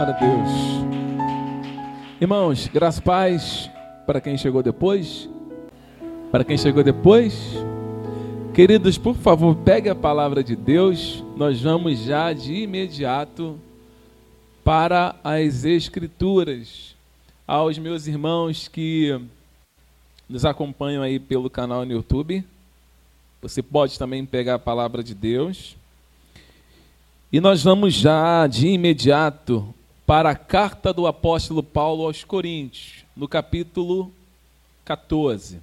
Glória a Deus. Irmãos, graças paz para quem chegou depois. Para quem chegou depois. Queridos, por favor, pegue a palavra de Deus. Nós vamos já de imediato para as Escrituras. Aos meus irmãos que nos acompanham aí pelo canal no YouTube, você pode também pegar a palavra de Deus. E nós vamos já de imediato para a carta do apóstolo Paulo aos Coríntios, no capítulo 14.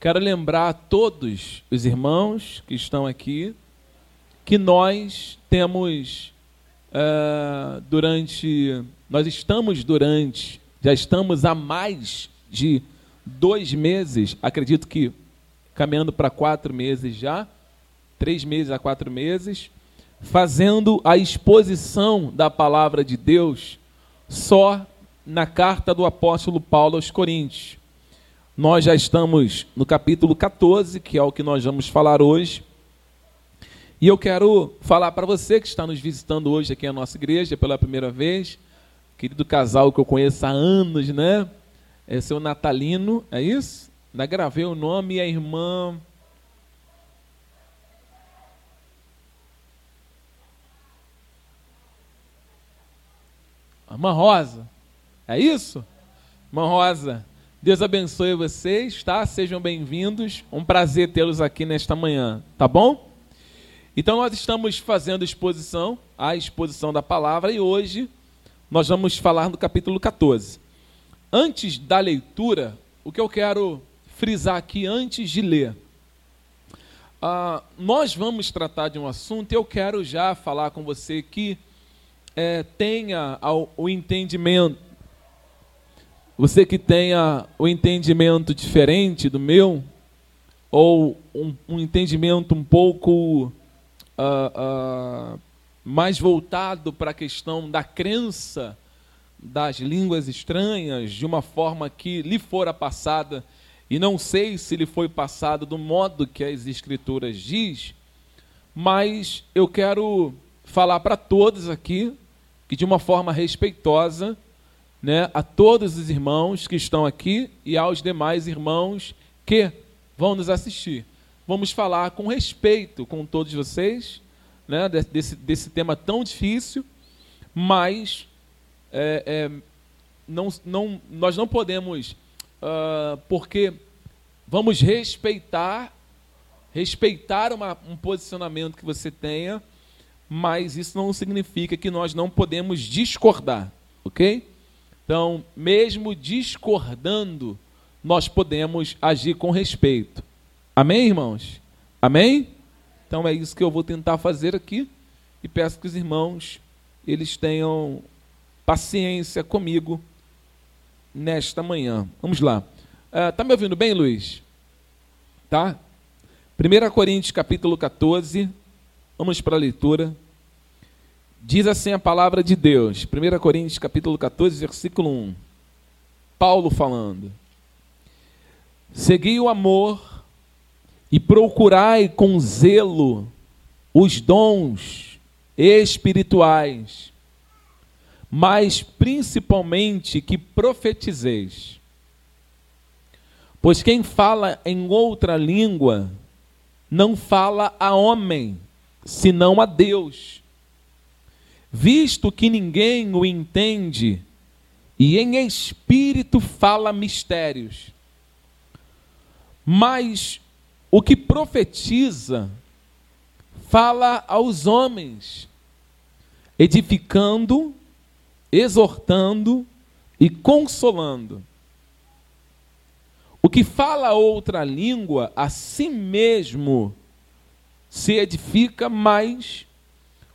Quero lembrar a todos os irmãos que estão aqui que nós temos uh, durante, nós estamos durante, já estamos há mais de dois meses, acredito que caminhando para quatro meses já, três meses a quatro meses, fazendo a exposição da palavra de Deus só na carta do apóstolo Paulo aos Coríntios. Nós já estamos no capítulo 14, que é o que nós vamos falar hoje. E eu quero falar para você que está nos visitando hoje aqui na nossa igreja pela primeira vez, querido casal que eu conheço há anos, né? É seu Natalino, é isso? Ainda gravei o nome e a irmã Irmã Rosa. É isso? Irmã Rosa, Deus abençoe vocês, tá? Sejam bem-vindos. Um prazer tê-los aqui nesta manhã, tá bom? Então nós estamos fazendo exposição, a exposição da palavra e hoje nós vamos falar no capítulo 14. Antes da leitura, o que eu quero frisar aqui antes de ler. Uh, nós vamos tratar de um assunto eu quero já falar com você que é, tenha o entendimento, você que tenha o entendimento diferente do meu, ou um, um entendimento um pouco uh, uh, mais voltado para a questão da crença das línguas estranhas, de uma forma que lhe fora passada, e não sei se lhe foi passada do modo que as Escrituras diz, mas eu quero falar para todos aqui, que de uma forma respeitosa, né, a todos os irmãos que estão aqui e aos demais irmãos que vão nos assistir. Vamos falar com respeito com todos vocês, né, desse, desse tema tão difícil, mas é, é, não, não, nós não podemos, uh, porque vamos respeitar, respeitar uma, um posicionamento que você tenha, mas isso não significa que nós não podemos discordar, ok? Então, mesmo discordando, nós podemos agir com respeito. Amém, irmãos? Amém? Então é isso que eu vou tentar fazer aqui e peço que os irmãos eles tenham paciência comigo nesta manhã. Vamos lá. Uh, tá me ouvindo bem, Luiz? Tá? 1 Coríntios capítulo 14, Vamos para a leitura. Diz assim a palavra de Deus, 1 Coríntios capítulo 14, versículo 1. Paulo falando: Segui o amor e procurai com zelo os dons espirituais, mas principalmente que profetizeis. Pois quem fala em outra língua não fala a homem, senão a Deus. Visto que ninguém o entende, e em espírito fala mistérios. Mas o que profetiza, fala aos homens, edificando, exortando e consolando. O que fala outra língua, a si mesmo se edifica, mas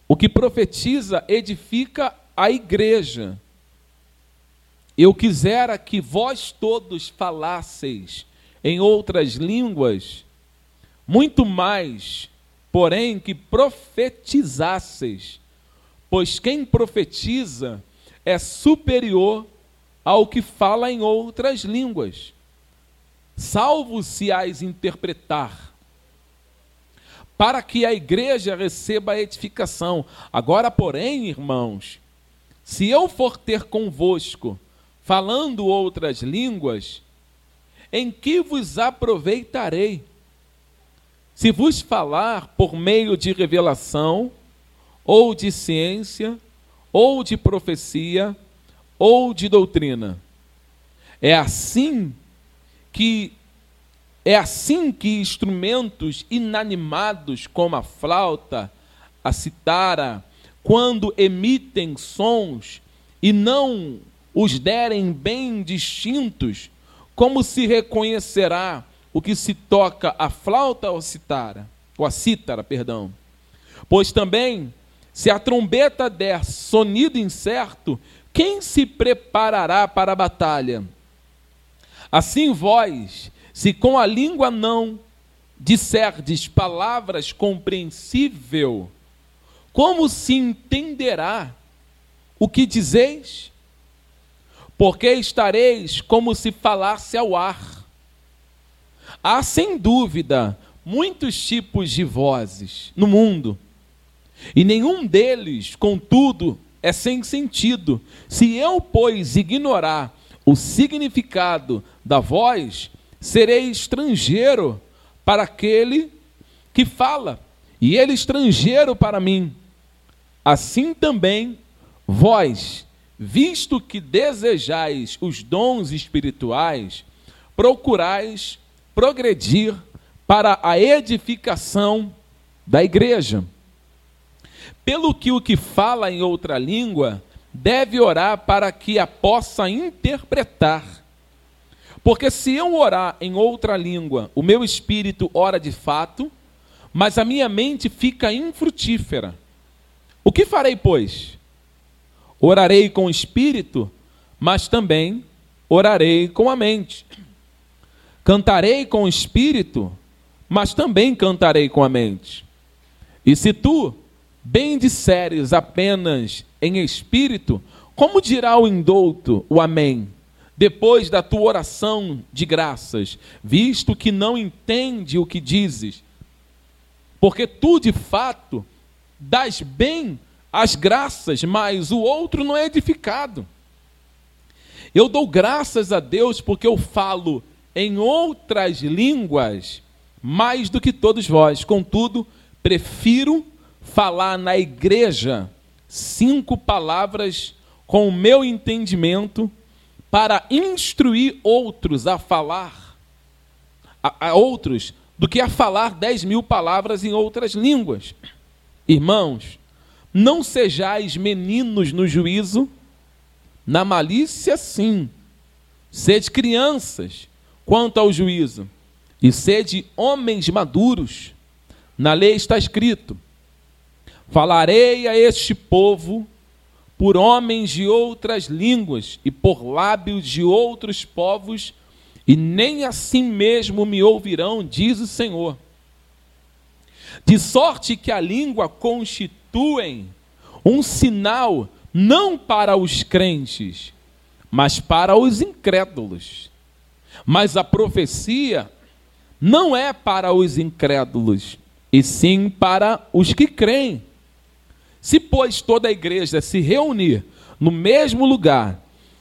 o que profetiza edifica a igreja. Eu quisera que vós todos falasseis em outras línguas, muito mais, porém, que profetizasseis, pois quem profetiza é superior ao que fala em outras línguas, salvo se as interpretar para que a igreja receba a edificação. Agora, porém, irmãos, Se eu for ter convosco, falando outras línguas, em que vos aproveitarei? Se vos falar por meio de revelação, ou de ciência, ou de profecia, ou de doutrina. É assim que é assim que instrumentos inanimados como a flauta, a citara, quando emitem sons e não os derem bem distintos, como se reconhecerá o que se toca a flauta ou citara, ou a cítara, perdão. Pois também, se a trombeta der sonido incerto, quem se preparará para a batalha? Assim vós, se com a língua não disserdes palavras compreensível, como se entenderá o que dizeis? Porque estareis como se falasse ao ar. Há sem dúvida muitos tipos de vozes no mundo, e nenhum deles, contudo, é sem sentido. Se eu, pois, ignorar o significado da voz, serei estrangeiro para aquele que fala, e ele estrangeiro para mim. Assim também vós, visto que desejais os dons espirituais, procurais progredir para a edificação da igreja. Pelo que o que fala em outra língua deve orar para que a possa interpretar. Porque se eu orar em outra língua, o meu espírito ora de fato, mas a minha mente fica infrutífera. O que farei, pois? Orarei com o espírito, mas também orarei com a mente. Cantarei com o espírito, mas também cantarei com a mente. E se tu bem disseres apenas em espírito, como dirá o indouto o amém? Depois da tua oração de graças, visto que não entende o que dizes, porque tu de fato das bem as graças, mas o outro não é edificado. Eu dou graças a Deus porque eu falo em outras línguas mais do que todos vós. Contudo, prefiro falar na igreja cinco palavras com o meu entendimento para instruir outros a falar, a, a outros, do que a falar dez mil palavras em outras línguas. Irmãos, não sejais meninos no juízo, na malícia sim. Sede crianças quanto ao juízo, e sede homens maduros. Na lei está escrito: Falarei a este povo por homens de outras línguas e por lábios de outros povos, e nem assim mesmo me ouvirão, diz o Senhor. De sorte que a língua constituem um sinal não para os crentes, mas para os incrédulos. Mas a profecia não é para os incrédulos, e sim para os que creem. Se, pois, toda a igreja se reunir no mesmo lugar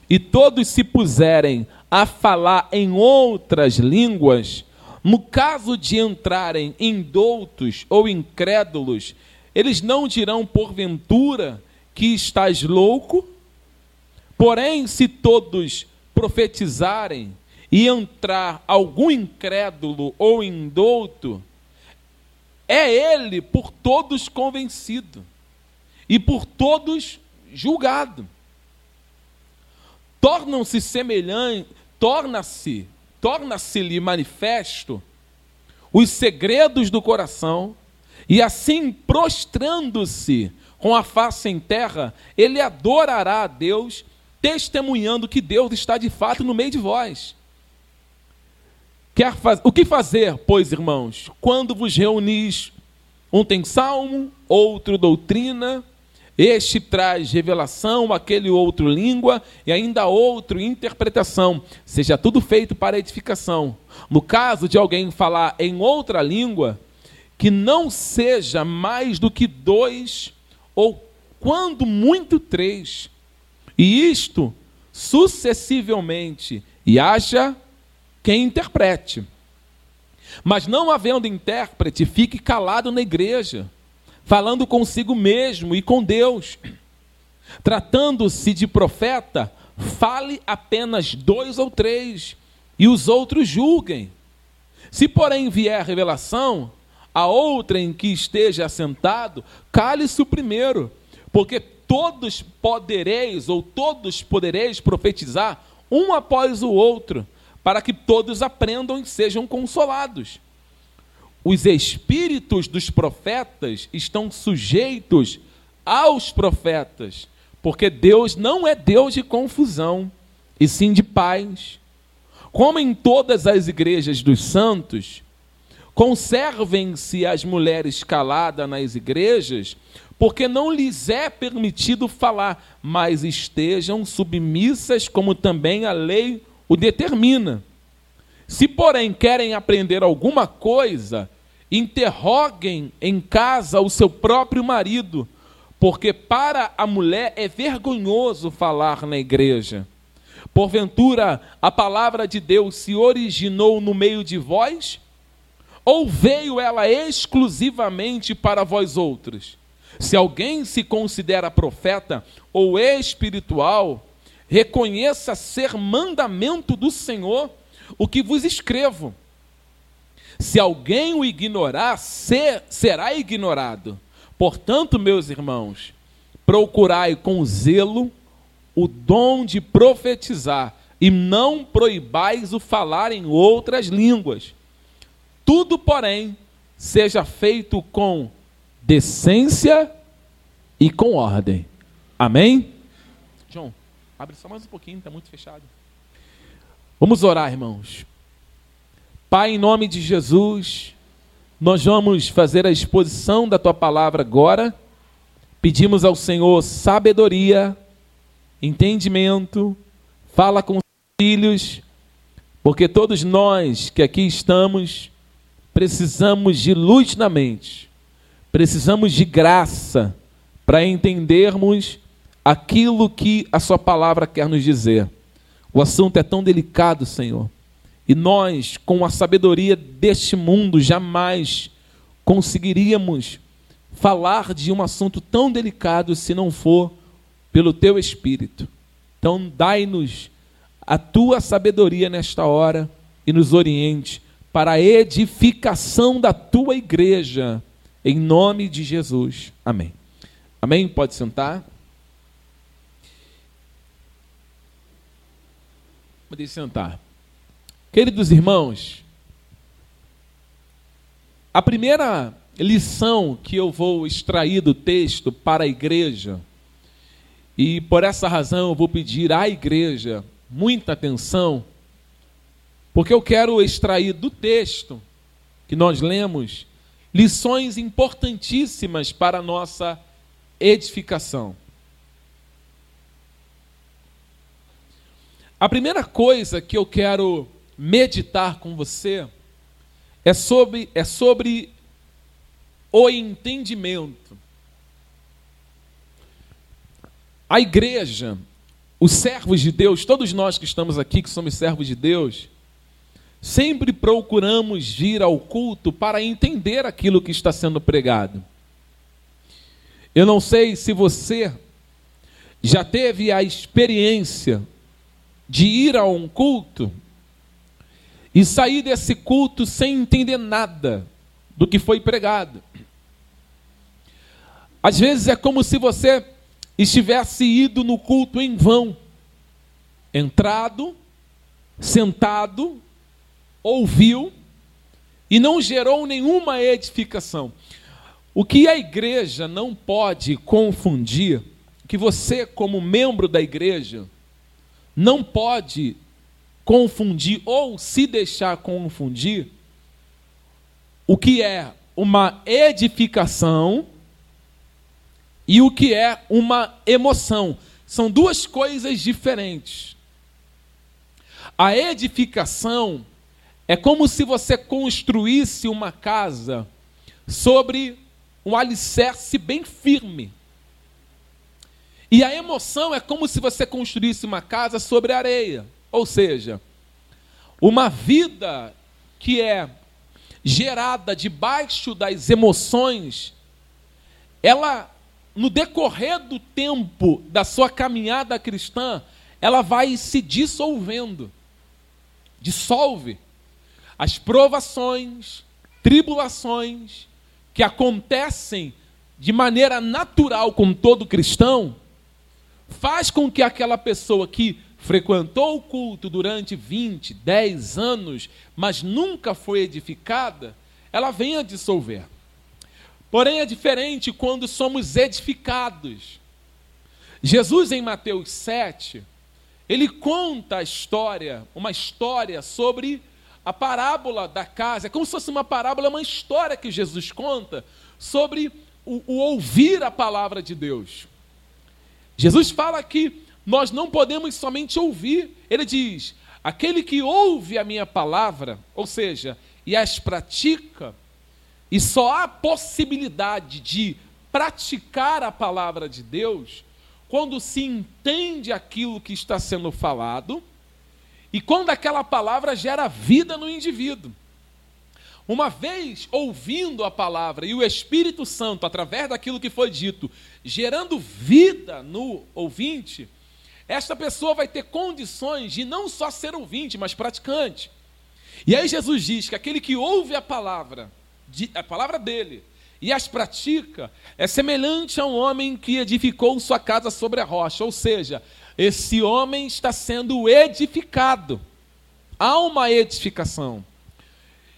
e todos se puserem a falar em outras línguas, no caso de entrarem indoutos ou incrédulos, eles não dirão porventura que estás louco? Porém, se todos profetizarem e entrar algum incrédulo ou indouto, é ele por todos convencido e por todos julgado. Tornam-se semelhantes, torna-se torna-se-lhe manifesto os segredos do coração, e assim, prostrando-se com a face em terra, ele adorará a Deus, testemunhando que Deus está de fato no meio de vós. Quer faz... O que fazer, pois, irmãos, quando vos reunis? Um tem salmo, outro doutrina, este traz revelação, aquele outro língua e ainda outro interpretação. Seja tudo feito para edificação. No caso de alguém falar em outra língua, que não seja mais do que dois ou quando muito três, E isto sucessivamente, e haja quem interprete. Mas não havendo intérprete, fique calado na igreja, falando consigo mesmo e com Deus. Tratando-se de profeta, fale apenas dois ou três, e os outros julguem. Se, porém, vier revelação, a outra em que esteja assentado, cale-se o primeiro, porque todos podereis ou todos podereis profetizar um após o outro, para que todos aprendam e sejam consolados. Os espíritos dos profetas estão sujeitos aos profetas, porque Deus não é Deus de confusão, e sim de paz. Como em todas as igrejas dos santos, conservem-se as mulheres caladas nas igrejas, porque não lhes é permitido falar, mas estejam submissas, como também a lei o determina. Se, porém, querem aprender alguma coisa, interroguem em casa o seu próprio marido, porque para a mulher é vergonhoso falar na igreja. Porventura, a palavra de Deus se originou no meio de vós? Ou veio ela exclusivamente para vós outros? Se alguém se considera profeta ou espiritual, reconheça ser mandamento do Senhor o que vos escrevo. Se alguém o ignorar, ser, será ignorado. Portanto, meus irmãos, procurai com zelo o dom de profetizar e não proibais o falar em outras línguas. Tudo, porém, seja feito com decência e com ordem. Amém? João. Abre só mais um pouquinho, está muito fechado. Vamos orar, irmãos. Pai, em nome de Jesus, nós vamos fazer a exposição da tua palavra agora. Pedimos ao Senhor sabedoria, entendimento, fala com os filhos, porque todos nós que aqui estamos precisamos de luz na mente, precisamos de graça para entendermos aquilo que a Sua palavra quer nos dizer. O assunto é tão delicado, Senhor. E nós, com a sabedoria deste mundo, jamais conseguiríamos falar de um assunto tão delicado se não for pelo Teu Espírito. Então, dai-nos a Tua sabedoria nesta hora e nos oriente para a edificação da Tua igreja, em nome de Jesus. Amém. Amém? Pode sentar. Podem sentar. Queridos irmãos, a primeira lição que eu vou extrair do texto para a igreja, e por essa razão eu vou pedir à igreja muita atenção, porque eu quero extrair do texto que nós lemos lições importantíssimas para a nossa edificação. A primeira coisa que eu quero meditar com você é sobre, é sobre o entendimento. A igreja, os servos de Deus, todos nós que estamos aqui, que somos servos de Deus, sempre procuramos vir ao culto para entender aquilo que está sendo pregado. Eu não sei se você já teve a experiência de ir a um culto e sair desse culto sem entender nada do que foi pregado. Às vezes é como se você estivesse ido no culto em vão, entrado, sentado, ouviu e não gerou nenhuma edificação. O que a igreja não pode confundir, que você, como membro da igreja, não pode confundir ou se deixar confundir o que é uma edificação e o que é uma emoção. São duas coisas diferentes. A edificação é como se você construísse uma casa sobre um alicerce bem firme. E a emoção é como se você construísse uma casa sobre areia. Ou seja, uma vida que é gerada debaixo das emoções, ela, no decorrer do tempo da sua caminhada cristã, ela vai se dissolvendo. Dissolve. As provações, tribulações que acontecem de maneira natural com todo cristão, faz com que aquela pessoa que frequentou o culto durante 20, 10 anos, mas nunca foi edificada, ela venha dissolver. Porém, é diferente quando somos edificados. Jesus, em Mateus 7, ele conta a história, uma história sobre a parábola da casa. É como se fosse uma parábola, uma história que Jesus conta sobre o, o ouvir a palavra de Deus. Jesus fala que nós não podemos somente ouvir. Ele diz: aquele que ouve a minha palavra, ou seja, e as pratica, e só há possibilidade de praticar a palavra de Deus quando se entende aquilo que está sendo falado e quando aquela palavra gera vida no indivíduo. Uma vez ouvindo a palavra e o Espírito Santo, através daquilo que foi dito, gerando vida no ouvinte, esta pessoa vai ter condições de não só ser ouvinte, mas praticante. E aí Jesus diz que aquele que ouve a palavra, a palavra dele, e as pratica, é semelhante a um homem que edificou sua casa sobre a rocha, ou seja, esse homem está sendo edificado. Há uma edificação.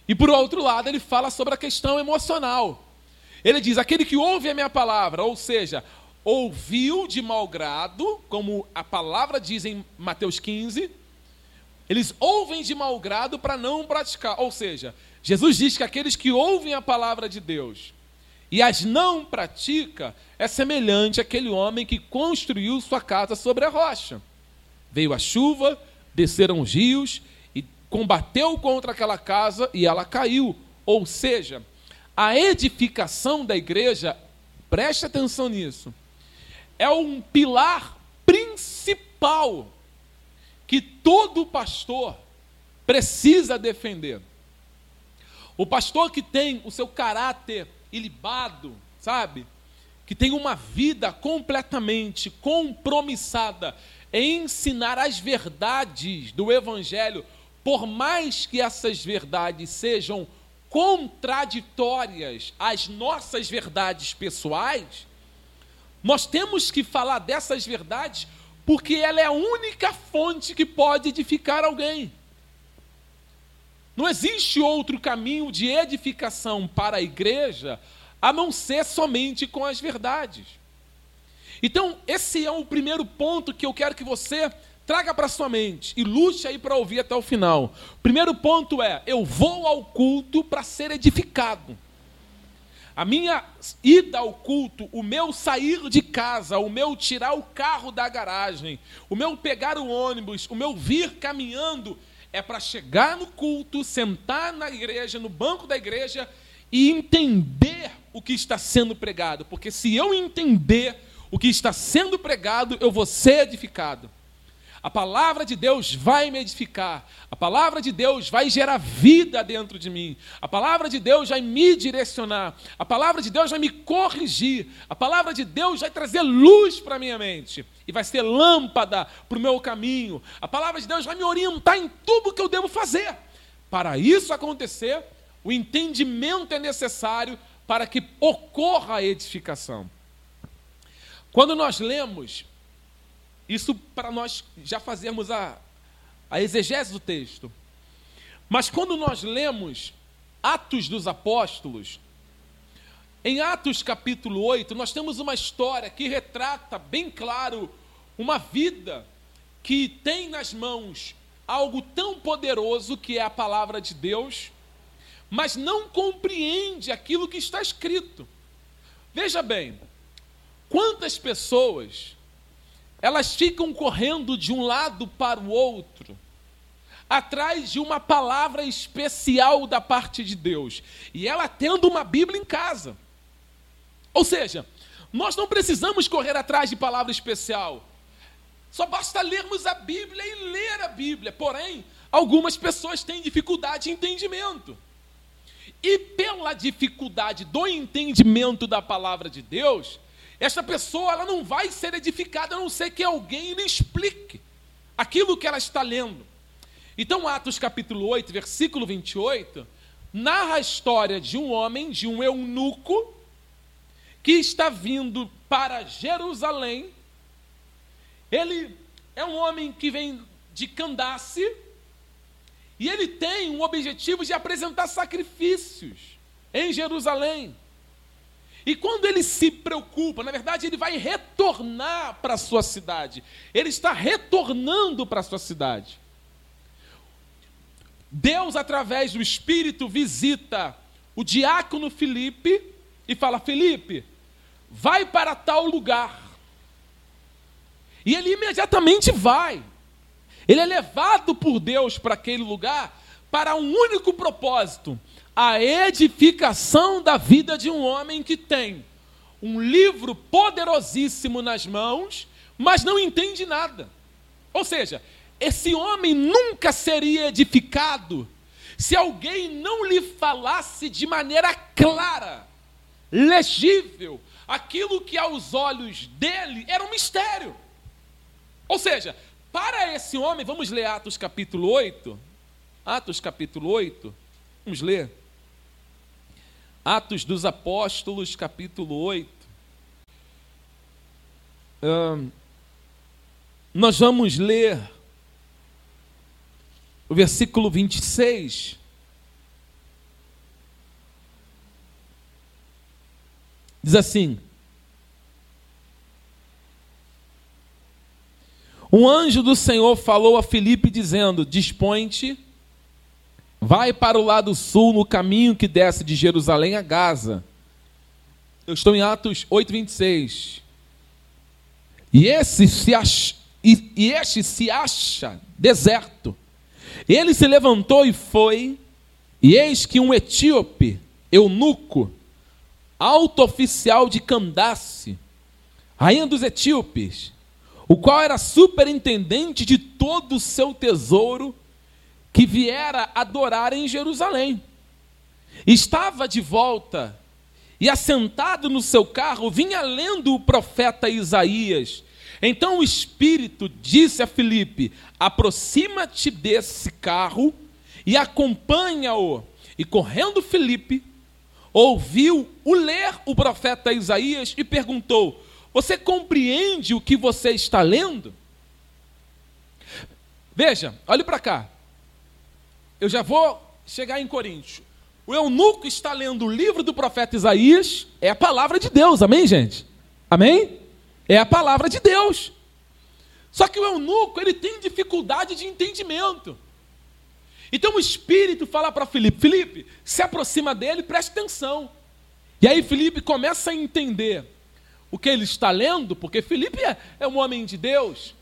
E por outro lado, ele fala sobre a questão emocional. Ele diz: aquele que ouve a minha palavra, ou seja, ouviu de mau grado, como a palavra diz em Mateus 15, eles ouvem de mau grado para não praticar. Ou seja, Jesus diz que aqueles que ouvem a palavra de Deus e as não pratica é semelhante àquele homem que construiu sua casa sobre a rocha. Veio a chuva, desceram os rios combateu contra aquela casa e ela caiu. Ou seja, a edificação da igreja, preste atenção nisso, é um pilar principal que todo pastor precisa defender. O pastor que tem o seu caráter ilibado, sabe? Que tem uma vida completamente compromissada em ensinar as verdades do evangelho por mais que essas verdades sejam contraditórias às nossas verdades pessoais, nós temos que falar dessas verdades porque ela é a única fonte que pode edificar alguém. Não existe outro caminho de edificação para a igreja a não ser somente com as verdades. Então, esse é o primeiro ponto que eu quero que você Traga para sua mente e lute aí para ouvir até o final. Primeiro ponto é: eu vou ao culto para ser edificado. A minha ida ao culto, o meu sair de casa, o meu tirar o carro da garagem, o meu pegar o ônibus, o meu vir caminhando, é para chegar no culto, sentar na igreja, no banco da igreja e entender o que está sendo pregado. Porque se eu entender o que está sendo pregado, eu vou ser edificado. A palavra de Deus vai me edificar. A palavra de Deus vai gerar vida dentro de mim. A palavra de Deus vai me direcionar. A palavra de Deus vai me corrigir. A palavra de Deus vai trazer luz para a minha mente. E vai ser lâmpada para o meu caminho. A palavra de Deus vai me orientar em tudo que eu devo fazer. Para isso acontecer, o entendimento é necessário para que ocorra a edificação. Quando nós lemos isso para nós já fazermos a, a exegese do texto. Mas quando nós lemos Atos dos Apóstolos, em Atos capítulo 8, nós temos uma história que retrata bem claro uma vida que tem nas mãos algo tão poderoso que é a palavra de Deus, mas não compreende aquilo que está escrito. Veja bem, quantas pessoas elas ficam correndo de um lado para o outro, atrás de uma palavra especial da parte de Deus, e ela tendo uma Bíblia em casa. Ou seja, Nós não precisamos correr atrás de palavra especial. Só basta lermos a Bíblia e ler a Bíblia. Porém, algumas pessoas têm dificuldade de entendimento. E pela dificuldade do entendimento da palavra de Deus, esta pessoa ela não vai ser edificada a não ser que alguém lhe explique aquilo que ela está lendo. Então, Atos capítulo 8, versículo 28, narra a história de um homem, de um eunuco, que está vindo para Jerusalém. Ele é um homem que vem de Candace, e ele tem o objetivo de apresentar sacrifícios em Jerusalém. E quando ele se preocupa, na verdade, ele vai retornar para a sua cidade. Ele está retornando para a sua cidade. Deus, através do Espírito, visita o diácono Felipe e fala: Felipe, vai para tal lugar. E ele imediatamente vai. Ele é levado por Deus para aquele lugar para um único propósito: a edificação da vida de um homem que tem um livro poderosíssimo nas mãos, mas não entende nada. Ou seja, esse homem nunca seria edificado se alguém não lhe falasse de maneira clara, legível, aquilo que aos olhos dele era um mistério. Ou seja, para esse homem, vamos ler Atos capítulo 8. Atos capítulo 8. Vamos ler. Atos dos Apóstolos, capítulo 8. nós vamos ler o versículo 26. Diz assim: Um anjo do Senhor falou a Filipe, dizendo: Dispõe-te, vai para o lado sul, no caminho que desce de Jerusalém a Gaza. Eu estou em Atos 8, 26. E esse se acha, e, e este se acha deserto ele se levantou e foi, e eis que um etíope, eunuco, alto oficial de Candace, rainha dos etíopes, o qual era superintendente de todo o seu tesouro, que viera adorar em Jerusalém. Estava de volta e, assentado no seu carro, vinha lendo o profeta Isaías então o Espírito disse a Filipe: aproxima-te desse carro e acompanha-o. E correndo Filipe, ouviu o ler o profeta Isaías e perguntou: Você compreende o que você está lendo? Veja, olhe para cá. Eu já vou chegar em Coríntios. O eunuco está lendo o livro do profeta Isaías, é a palavra de Deus, amém, gente? Amém? É a palavra de Deus. Só que o eunuco, ele tem dificuldade de entendimento. Então o Espírito fala para Felipe: Felipe, se aproxima dele, preste atenção. E aí Felipe começa a entender o que ele está lendo, porque Felipe é, é um homem de Deus.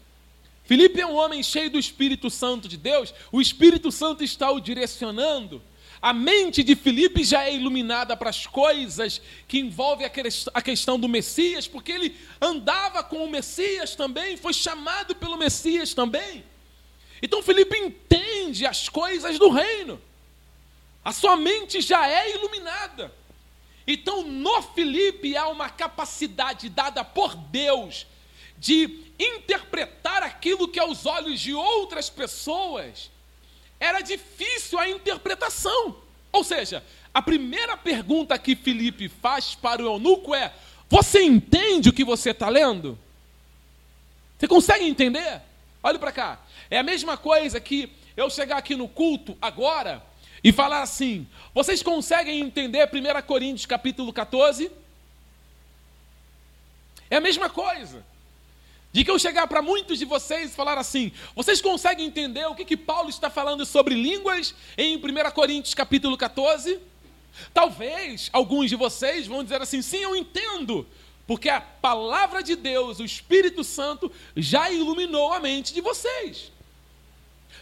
Felipe é um homem cheio do Espírito Santo de Deus. O Espírito Santo está o direcionando. A mente de Filipe já é iluminada para as coisas que envolvem a questão do Messias, porque ele andava com o Messias também, foi chamado pelo Messias também. Então Filipe entende as coisas do reino. A sua mente já é iluminada. Então no Filipe há uma capacidade dada por Deus de interpretar aquilo que aos olhos de outras pessoas era difícil a interpretação. Ou seja, a primeira pergunta que Felipe faz para o eunuco é: Você entende o que você está lendo? Você consegue entender? Olhe para cá. É a mesma coisa que eu chegar aqui no culto agora e falar assim: Vocês conseguem entender 1 Coríntios capítulo 14? É a mesma coisa. De que eu chegar para muitos de vocês e falar assim: vocês conseguem entender o que, que Paulo está falando sobre línguas em 1 Coríntios capítulo 14? Talvez alguns de vocês vão dizer assim: sim, eu entendo, porque a palavra de Deus, o Espírito Santo, já iluminou a mente de vocês.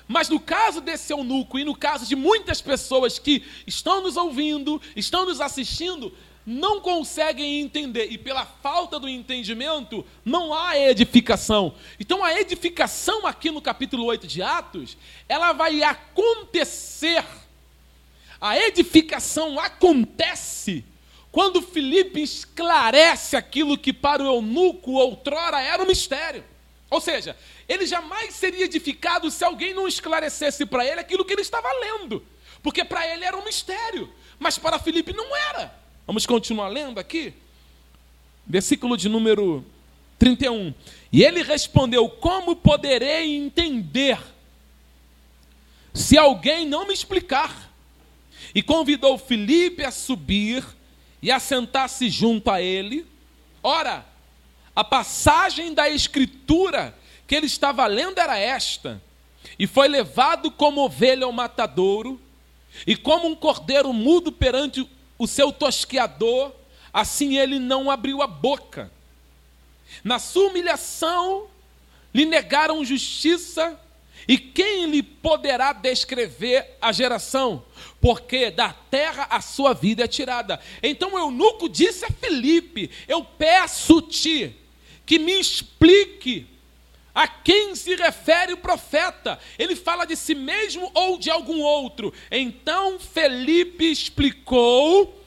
Mas no caso desse eunuco e no caso de muitas pessoas que estão nos ouvindo, estão nos assistindo, não conseguem entender, e pela falta do entendimento, não há edificação. Então a edificação aqui no capítulo 8 de Atos, ela vai acontecer. A edificação acontece quando Filipe esclarece aquilo que para o eunuco outrora era um mistério. Ou seja, ele jamais seria edificado se alguém não esclarecesse para ele aquilo que ele estava lendo. Porque para ele era um mistério, mas para Filipe não era. Vamos continuar lendo aqui? Versículo de número 31. E ele respondeu: Como poderei entender se alguém não me explicar? E convidou Filipe a subir e a sentar-se junto a ele. Ora, a passagem da Escritura que ele estava lendo era esta: E foi levado como ovelha ao matadouro, e como um cordeiro mudo perante o seu tosqueador, assim ele não abriu a boca. Na sua humilhação, lhe negaram justiça, e quem lhe poderá descrever a geração? Porque da terra a sua vida é tirada. Então o eunuco disse a Filipe: Eu peço-te que me explique a quem se refere o profeta? Ele fala de si mesmo ou de algum outro? Então Felipe explicou,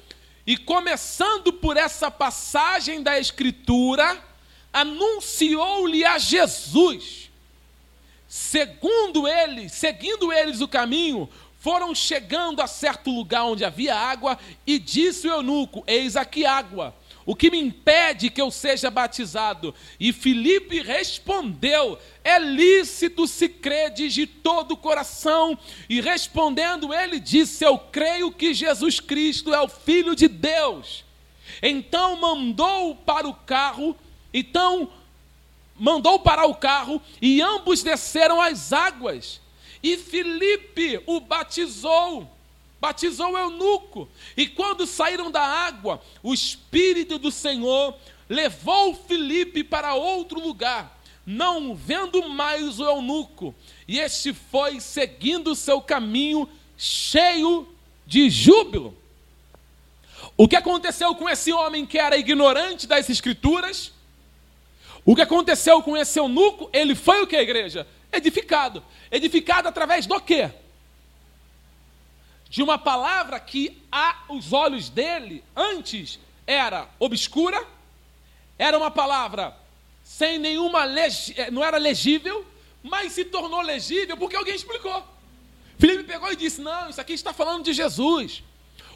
e começando por essa passagem da Escritura, anunciou-lhe a Jesus. Segundo ele, seguindo eles o caminho, foram chegando a certo lugar onde havia água, e disse o eunuco: Eis aqui água o que me impede que eu seja batizado? E Filipe respondeu: É lícito se credes de todo o coração. E respondendo, ele disse: Eu creio que Jesus Cristo é o Filho de Deus. Então mandou para o carro, então mandou parar o carro, e ambos desceram as águas. E Filipe o batizou batizou o eunuco. E quando saíram da água, o Espírito do Senhor levou Filipe para outro lugar, não vendo mais o eunuco. E este foi seguindo o seu caminho, cheio de júbilo. O que aconteceu com esse homem que era ignorante das Escrituras? O que aconteceu com esse eunuco? Ele foi o que, igreja? Edificado. Edificado através do quê? De uma palavra que a os olhos dele antes era obscura, era uma palavra sem nenhuma eh, não era legível, mas se tornou legível porque alguém explicou. Filipe pegou e disse: "Não, isso aqui está falando de Jesus".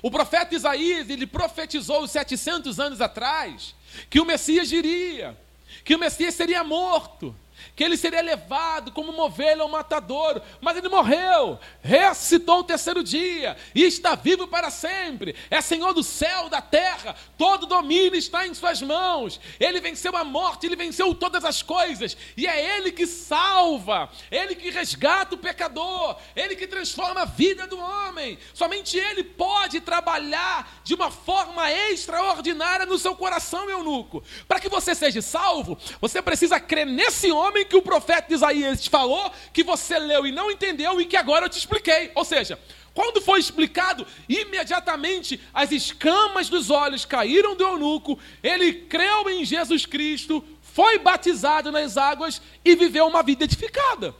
O profeta Isaías, ele profetizou 700 anos atrás que o Messias viria, que o Messias seria morto, que ele seria levado como uma ovelha ao matadouro, mas ele morreu, ressuscitou o terceiro dia e está vivo para sempre. É Senhor do céu, da terra, todo domínio está em suas mãos. Ele venceu a morte, ele venceu todas as coisas, e é ele que salva, ele que resgata o pecador, ele que transforma a vida do homem. Somente ele pode trabalhar de uma forma extraordinária no seu coração, eunuco. Para que você seja salvo, você precisa crer nesse homem que o profeta Isaías te falou, que você leu e não entendeu e que agora eu te expliquei. Ou seja, quando foi explicado, imediatamente as escamas dos olhos caíram do eunuco, ele creu em Jesus Cristo, foi batizado nas águas e viveu uma vida edificada.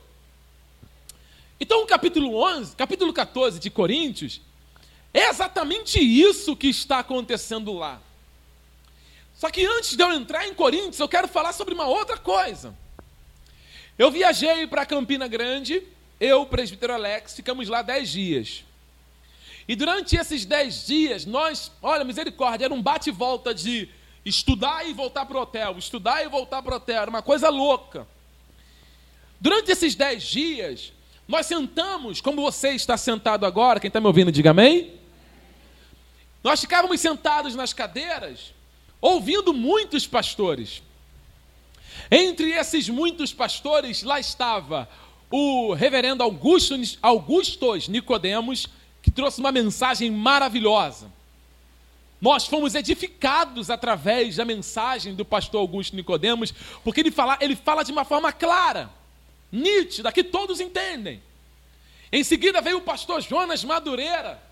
Então, o capítulo 11, capítulo 14 de Coríntios, é exatamente isso que está acontecendo lá. Só que antes de eu entrar em Coríntios, eu quero falar sobre uma outra coisa. Eu viajei para Campina Grande, eu, o presbítero Alex, ficamos lá dez dias. E durante esses dez dias, nós, olha, misericórdia, era um bate e volta de estudar e voltar para o hotel, estudar e voltar para o hotel, era uma coisa louca. Durante esses dez dias, nós sentamos, como você está sentado agora, quem está me ouvindo, diga amém. Nós ficávamos sentados nas cadeiras, ouvindo muitos pastores. Entre esses muitos pastores, lá estava o reverendo Augusto, Augustos Nicodemos, que trouxe uma mensagem maravilhosa. Nós fomos edificados através da mensagem do pastor Augusto Nicodemos, porque ele fala, ele fala de uma forma clara, nítida, que todos entendem. Em seguida veio o pastor Jonas Madureira,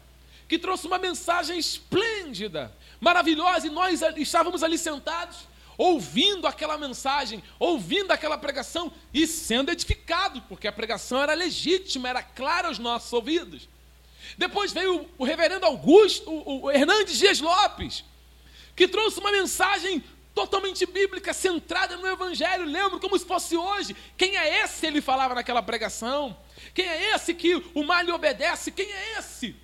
que trouxe uma mensagem esplêndida, maravilhosa, e nós estávamos ali sentados, ouvindo aquela mensagem, ouvindo aquela pregação e sendo edificados, porque a pregação era legítima, era clara aos nossos ouvidos. Depois veio o reverendo Augusto, o Hernandes Dias Lopes, que trouxe uma mensagem totalmente bíblica, centrada no Evangelho. Lembro como se fosse hoje. Quem é esse? Ele falava naquela pregação. Quem é esse que o mal lhe obedece? Quem é esse?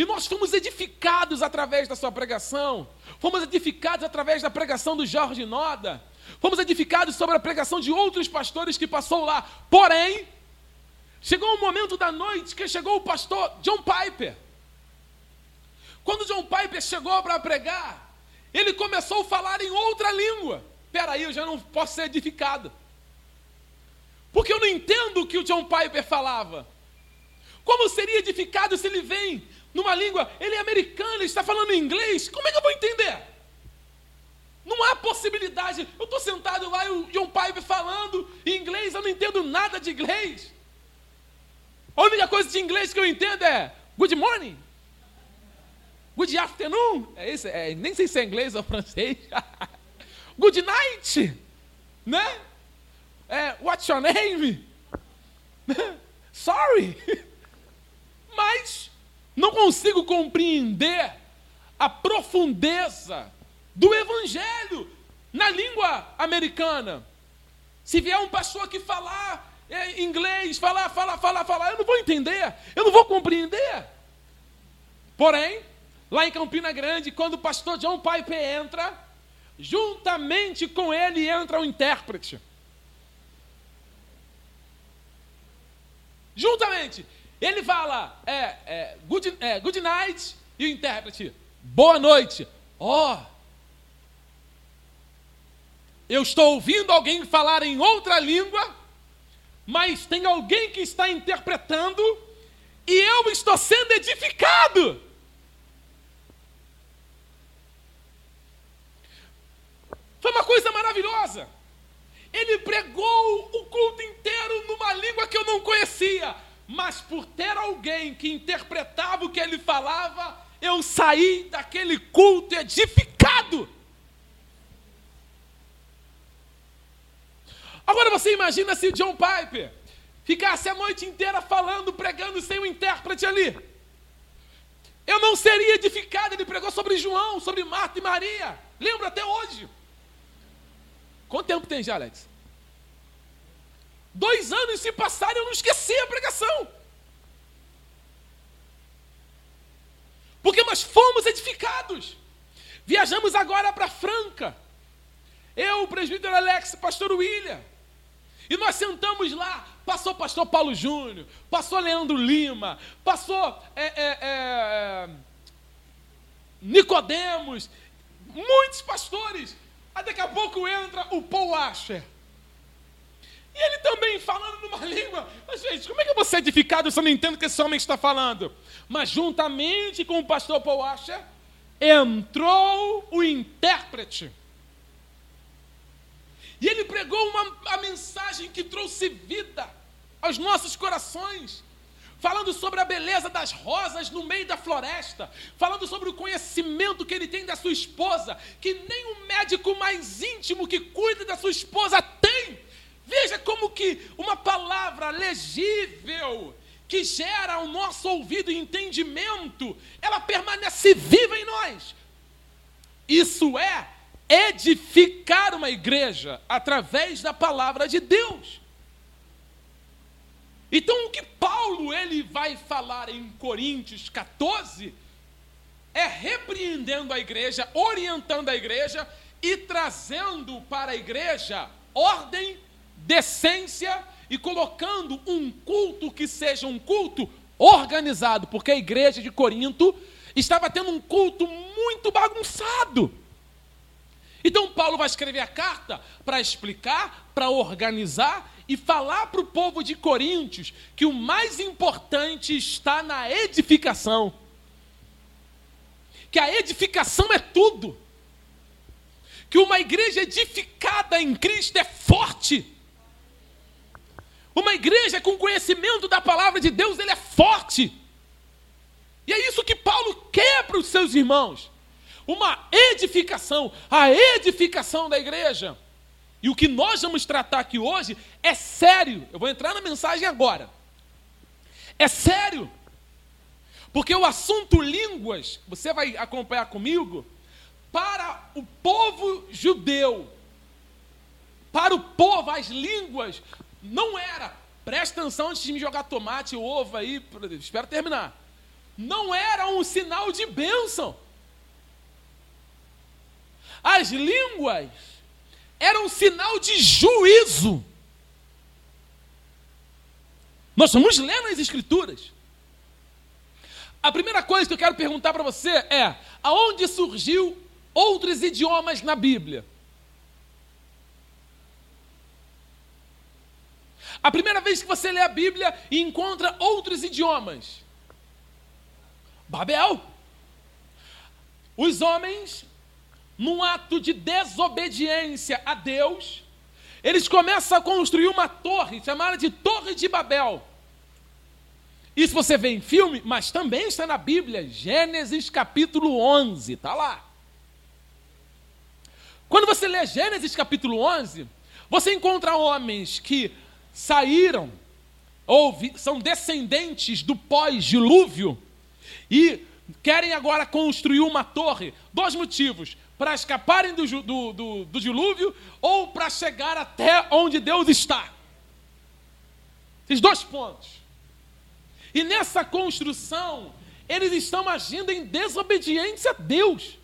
E nós fomos edificados através da sua pregação. Fomos edificados através da pregação do Jorge Noda. Fomos edificados sobre a pregação de outros pastores que passou lá. Porém, chegou um momento da noite que chegou o pastor John Piper. Quando John Piper chegou para pregar, ele começou a falar em outra língua. Peraí, eu já não posso ser edificado. Porque eu não entendo o que o John Piper falava. Como seria edificado se ele vem numa língua, ele é americano, ele está falando inglês, como é que eu vou entender? Não há possibilidade. Eu estou sentado lá e o John Piper falando inglês, eu não entendo nada de inglês. A única coisa de inglês que eu entendo é good morning, good afternoon. É isso, é, nem sei se é inglês ou francês. good night, né? É, what's your name? Sorry. Mas não consigo compreender a profundeza do evangelho na língua americana. Se vier um pastor aqui falar é, inglês, falar, falar, falar, falar, eu não vou entender, eu não vou compreender. Porém, lá em Campina Grande, quando o pastor John Piper entra, juntamente com ele entra o intérprete. Juntamente. Ele fala, é, é, good, é, good night, e o intérprete, boa noite. Ó, oh, eu estou ouvindo alguém falar em outra língua, mas tem alguém que está interpretando, e eu estou sendo edificado. Foi uma coisa maravilhosa. Ele pregou o culto inteiro numa língua que eu não conhecia, mas por ter alguém que interpretava o que ele falava, eu saí daquele culto edificado. Agora você imagina se John Piper ficasse a noite inteira falando, pregando sem o intérprete ali. Eu não seria edificado. Ele pregou sobre João, sobre Marta e Maria. Lembra até hoje. Quanto tempo tem já, Alex? Dois anos se passaram e eu não esqueci a pregação. Porque nós fomos edificados. Viajamos agora para Franca. Eu, o presbítero Alex, pastor William. E nós sentamos lá. Passou o pastor Paulo Júnior, passou Leandro Lima, passou é, é, é, Nicodemos, muitos pastores. Aí daqui a pouco entra o Paul Asher. E ele também falando numa língua. Mas, gente, como é que eu vou ser edificado se eu não entendo o que esse homem está falando? Mas, juntamente com o pastor Paul Asher, entrou o intérprete. E ele pregou uma, a mensagem que trouxe vida aos nossos corações falando sobre a beleza das rosas no meio da floresta, falando sobre o conhecimento que ele tem da sua esposa, que nem o médico mais íntimo que cuida da sua esposa tem. Veja como que uma palavra legível, que gera ao nosso ouvido entendimento, ela permanece viva em nós. Isso é edificar uma igreja através da palavra de Deus. Então o que Paulo ele vai falar em Coríntios 14 é repreendendo a igreja, orientando a igreja e trazendo para a igreja ordem, decência e colocando um culto que seja um culto organizado, porque a igreja de Corinto estava tendo um culto muito bagunçado. Então Paulo vai escrever a carta para explicar, para organizar e falar para o povo de Coríntios que o mais importante está na edificação. Que a edificação é tudo. Que uma igreja edificada em Cristo é forte. Uma igreja com conhecimento da palavra de Deus, ele é forte. E é isso que Paulo quer para os seus irmãos. Uma edificação, a edificação da igreja. E o que nós vamos tratar aqui hoje é sério. Eu vou entrar na mensagem agora. É sério. Porque o assunto línguas, você vai acompanhar comigo, para o povo judeu, para o povo, as línguas, não era. Presta atenção antes de me jogar tomate, ovo aí, espero terminar. Não era um sinal de bênção. As línguas eram um sinal de juízo. Nós estamos lendo as Escrituras. A primeira coisa que eu quero perguntar para você é: aonde surgiu outros idiomas na Bíblia? A primeira vez que você lê a Bíblia e encontra outros idiomas. Babel. Os homens, num ato de desobediência a Deus, eles começam a construir uma torre chamada de Torre de Babel. Isso você vê em filme, mas também está na Bíblia, Gênesis capítulo 11, está lá. Quando você lê Gênesis capítulo 11, você encontra homens que saíram, ou são descendentes do pós-dilúvio, e querem agora construir uma torre. Dois motivos: para escaparem do, do, do, do dilúvio ou para chegar até onde Deus está. Esses dois pontos. E nessa construção, eles estão agindo em desobediência a Deus.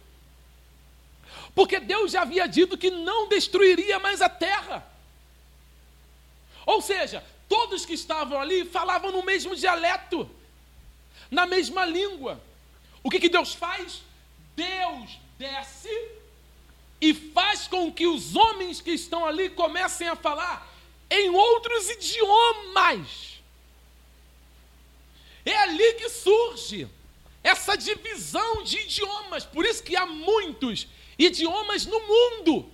Porque Deus já havia dito que não destruiria mais a terra. Ou seja, todos que estavam ali falavam no mesmo dialeto, na mesma língua. O que, que Deus faz? Deus desce e faz com que os homens que estão ali comecem a falar em outros idiomas. É ali que surge essa divisão de idiomas. Por isso que há muitos idiomas no mundo.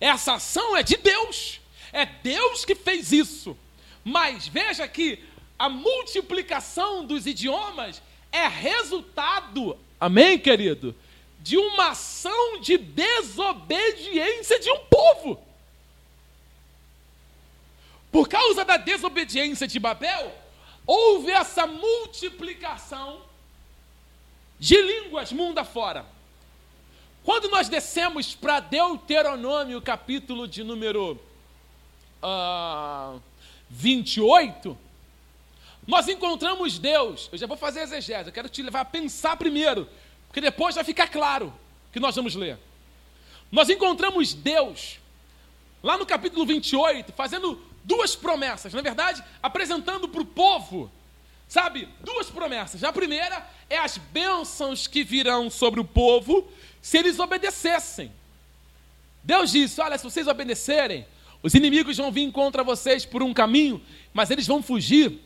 Essa ação é de Deus. É Deus que fez isso. Mas veja que a multiplicação dos idiomas é resultado, amém, querido? De uma ação de desobediência de um povo. Por causa da desobediência de Babel, houve essa multiplicação de línguas mundo afora. Quando nós descemos para Deuteronômio, capítulo de número uh, 28, nós encontramos Deus. Eu já vou fazer exegese, eu quero te levar a pensar primeiro, porque depois vai ficar claro que nós vamos ler. Nós encontramos Deus, lá no capítulo 28, fazendo duas promessas, na verdade, apresentando para o povo, sabe, duas promessas. A primeira é as bênçãos que virão sobre o povo se eles obedecessem. Deus disse: Olha, se vocês obedecerem, os inimigos vão vir contra vocês por um caminho, mas eles vão fugir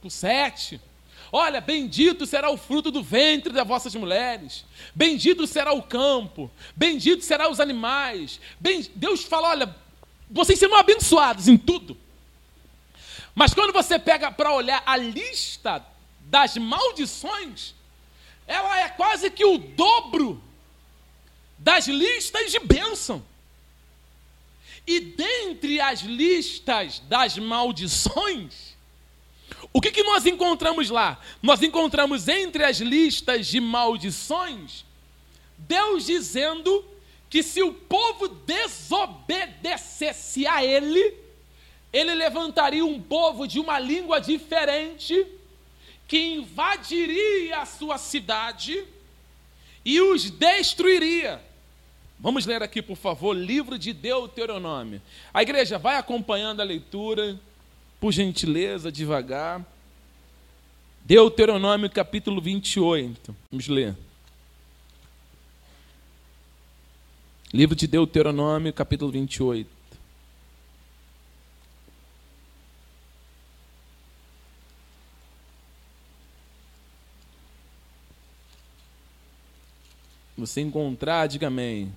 por sete. Olha, bendito será o fruto do ventre das vossas mulheres, bendito será o campo, bendito serão os animais. Deus fala: olha, vocês serão abençoados em tudo. Mas quando você pega para olhar a lista das maldições, ela é quase que o dobro das listas de bênção. E dentre as listas das maldições, o que, que nós encontramos lá? Nós encontramos entre as listas de maldições, Deus dizendo que se o povo desobedecesse a Ele, Ele levantaria um povo de uma língua diferente, que invadiria a sua cidade e os destruiria. Vamos ler aqui, por favor, livro de Deuteronômio. A igreja vai acompanhando a leitura, por gentileza, devagar. Deuteronômio capítulo 28. Vamos ler. Livro de Deuteronômio, capítulo 28. Você encontrar, diga amém.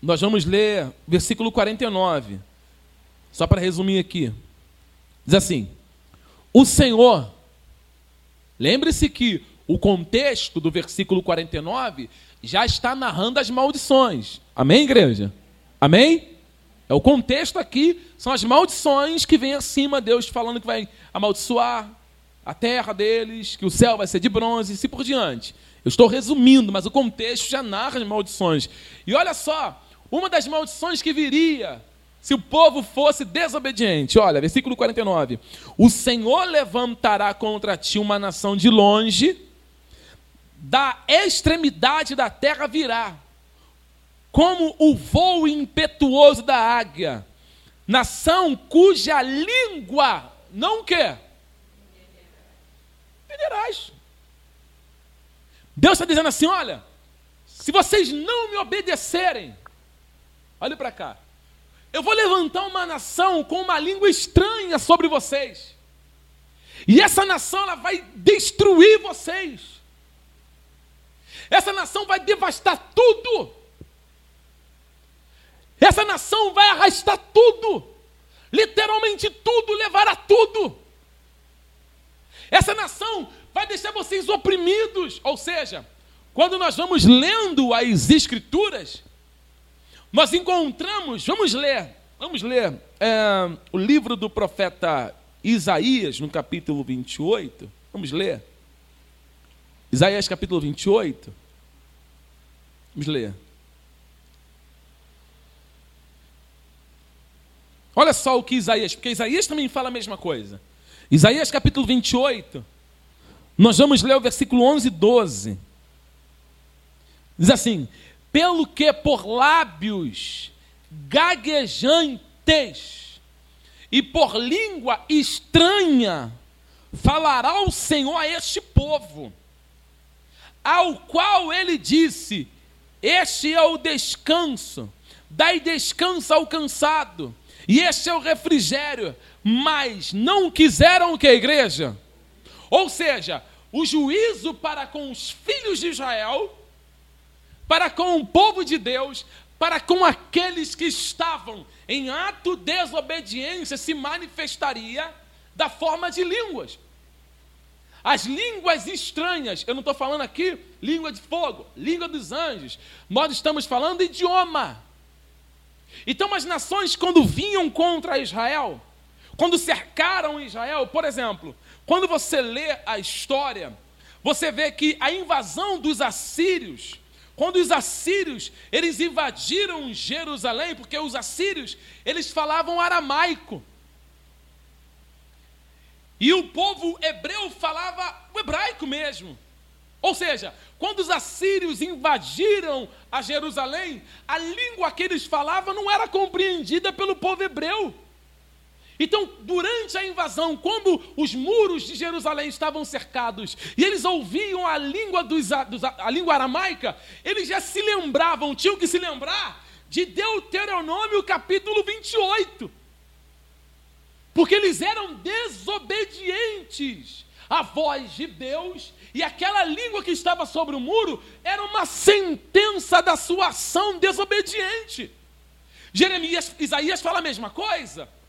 Nós vamos ler versículo 49. Só para resumir aqui. Diz assim: O Senhor Lembre-se que o contexto do versículo 49 já está narrando as maldições. Amém, igreja? Amém? É o contexto aqui, são as maldições que vem acima, Deus falando que vai amaldiçoar a terra deles, que o céu vai ser de bronze, e assim por diante. Eu estou resumindo, mas o contexto já narra as maldições. E olha só, uma das maldições que viria se o povo fosse desobediente. Olha, versículo 49. O Senhor levantará contra ti uma nação de longe, da extremidade da terra virá como o voo impetuoso da águia, nação cuja língua não quer. Entenderás. Deus está dizendo assim: olha, se vocês não me obedecerem, olhe para cá, eu vou levantar uma nação com uma língua estranha sobre vocês. E essa nação ela vai destruir vocês. Essa nação vai devastar tudo. Essa nação vai arrastar tudo, literalmente tudo, levará tudo. Essa nação vai deixar vocês oprimidos. Ou seja, quando nós vamos lendo as Escrituras, nós encontramos, vamos ler, vamos ler é, o livro do profeta Isaías, no capítulo 28. Vamos ler. Isaías capítulo 28. Vamos ler. Olha só o que Isaías, porque Isaías também fala a mesma coisa. Isaías capítulo 28, nós vamos ler o versículo 11 e 12. Diz assim: Pelo que por lábios gaguejantes e por língua estranha falará o Senhor a este povo, ao qual ele disse: Este é o descanso, dai descanso ao cansado e este é o refrigério. Mas não quiseram o que, igreja? Ou seja, o juízo para com os filhos de Israel, para com o povo de Deus, para com aqueles que estavam em ato de desobediência, se manifestaria da forma de línguas. As línguas estranhas, eu não estou falando aqui língua de fogo, língua dos anjos, nós estamos falando idioma. Então, as nações, quando vinham contra Israel, quando cercaram Israel, por exemplo, quando você lê a história, você vê que a invasão dos assírios, quando os assírios, eles invadiram Jerusalém, porque os assírios, eles falavam aramaico. E o povo hebreu falava o hebraico mesmo. Ou seja, quando os assírios invadiram a Jerusalém, a língua que eles falavam não era compreendida pelo povo hebreu. Então, durante a invasão, quando os muros de Jerusalém estavam cercados e eles ouviam a língua, dos, a língua aramaica, eles já se lembravam, tinham que se lembrar de Deuteronômio capítulo 28. Porque eles eram desobedientes à voz de Deus e aquela língua que estava sobre o muro era uma sentença da sua ação desobediente. Jeremias, Isaías fala a mesma coisa.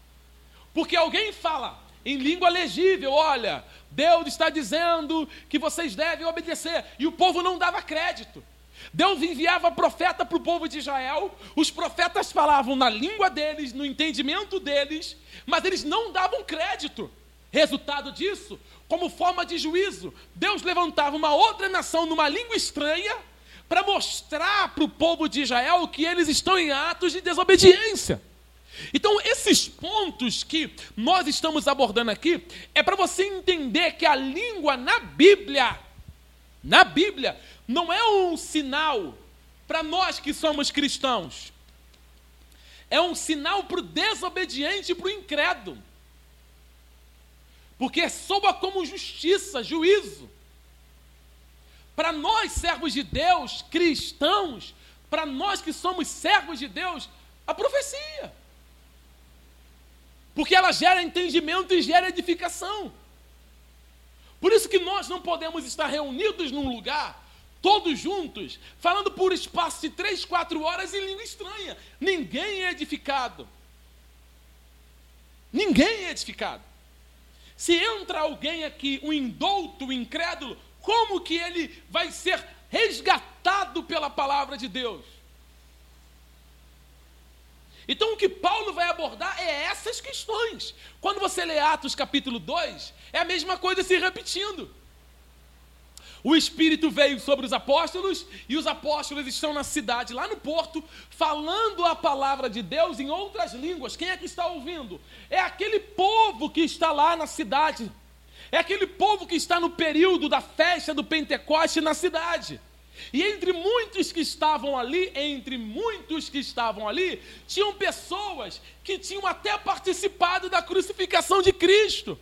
Porque alguém fala em língua legível, olha, Deus está dizendo que vocês devem obedecer, e o povo não dava crédito. Deus enviava profeta para o povo de Israel, os profetas falavam na língua deles, no entendimento deles, mas eles não davam crédito. Resultado disso, como forma de juízo, Deus levantava uma outra nação numa língua estranha para mostrar para o povo de Israel que eles estão em atos de desobediência. Então, esses pontos que nós estamos abordando aqui é para você entender que a língua na Bíblia, na Bíblia, não é um sinal para nós que somos cristãos. É um sinal para o desobediente e para o incrédulo porque soa como justiça, juízo. Para nós, servos de Deus, cristãos, para nós que somos servos de Deus, a profecia. Porque ela gera entendimento e gera edificação. Por isso que nós não podemos estar reunidos num lugar, todos juntos, falando por espaço de três, quatro horas em língua estranha. Ninguém é edificado. Ninguém é edificado. Se entra alguém aqui, um indouto, um incrédulo, como que ele vai ser resgatado pela palavra de Deus? Então, o que Paulo vai abordar é essas questões. Quando você lê Atos capítulo 2, é a mesma coisa se repetindo. O Espírito veio sobre os apóstolos e os apóstolos estão na cidade, lá no porto, falando a palavra de Deus em outras línguas. Quem é que está ouvindo? É aquele povo que está lá na cidade. É aquele povo que está no período da festa do Pentecoste na cidade. E entre muitos que estavam ali, entre muitos que estavam ali, tinham pessoas que tinham até participado da crucificação de Cristo.